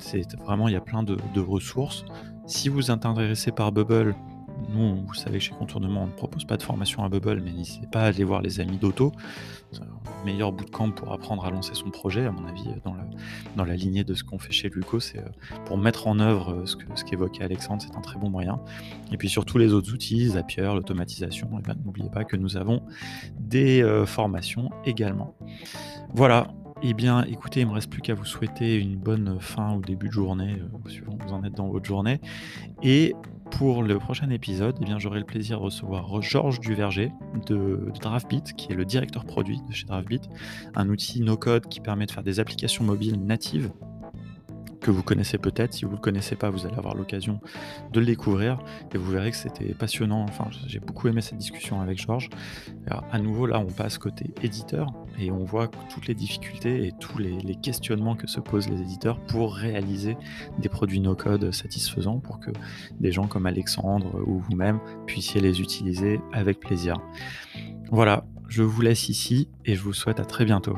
C'est vraiment il y a plein de, de ressources. Si vous êtes intéressé par Bubble, nous, vous savez, chez Contournement, on ne propose pas de formation à Bubble, mais n'hésitez pas à aller voir les amis d'Auto. Le meilleur bootcamp pour apprendre à lancer son projet, à mon avis, dans la, lignée de ce qu'on fait chez Luco, c'est euh, pour mettre en œuvre euh, ce qu'évoquait Alexandre, c'est un très bon moyen. Et puis sur tous les autres outils, Zapier, l'automatisation, ben, n'oubliez pas que nous avons des euh, formations également. Voilà, eh bien, écoutez, il me reste plus qu'à vous souhaiter une bonne fin ou début de journée, euh, suivant vous en êtes dans votre journée. Et pour le prochain épisode, eh j'aurai le plaisir de recevoir Georges Duverger de, DraftBeat, qui est le directeur produit de chez DraftBeat, un outil no-code qui permet de faire des applications mobiles natives que vous connaissez peut-être. Si vous ne le connaissez pas, vous allez avoir l'occasion de le découvrir et vous verrez que c'était passionnant. Enfin, j'ai beaucoup aimé cette discussion avec Georges. à nouveau, là, on passe côté éditeur et on voit toutes les difficultés et tous les, questionnements que se posent les éditeurs pour réaliser des produits no-code satisfaisants pour que des gens comme Alexandre ou vous-même puissiez les utiliser avec plaisir. Voilà, je vous laisse ici et je vous souhaite à très bientôt.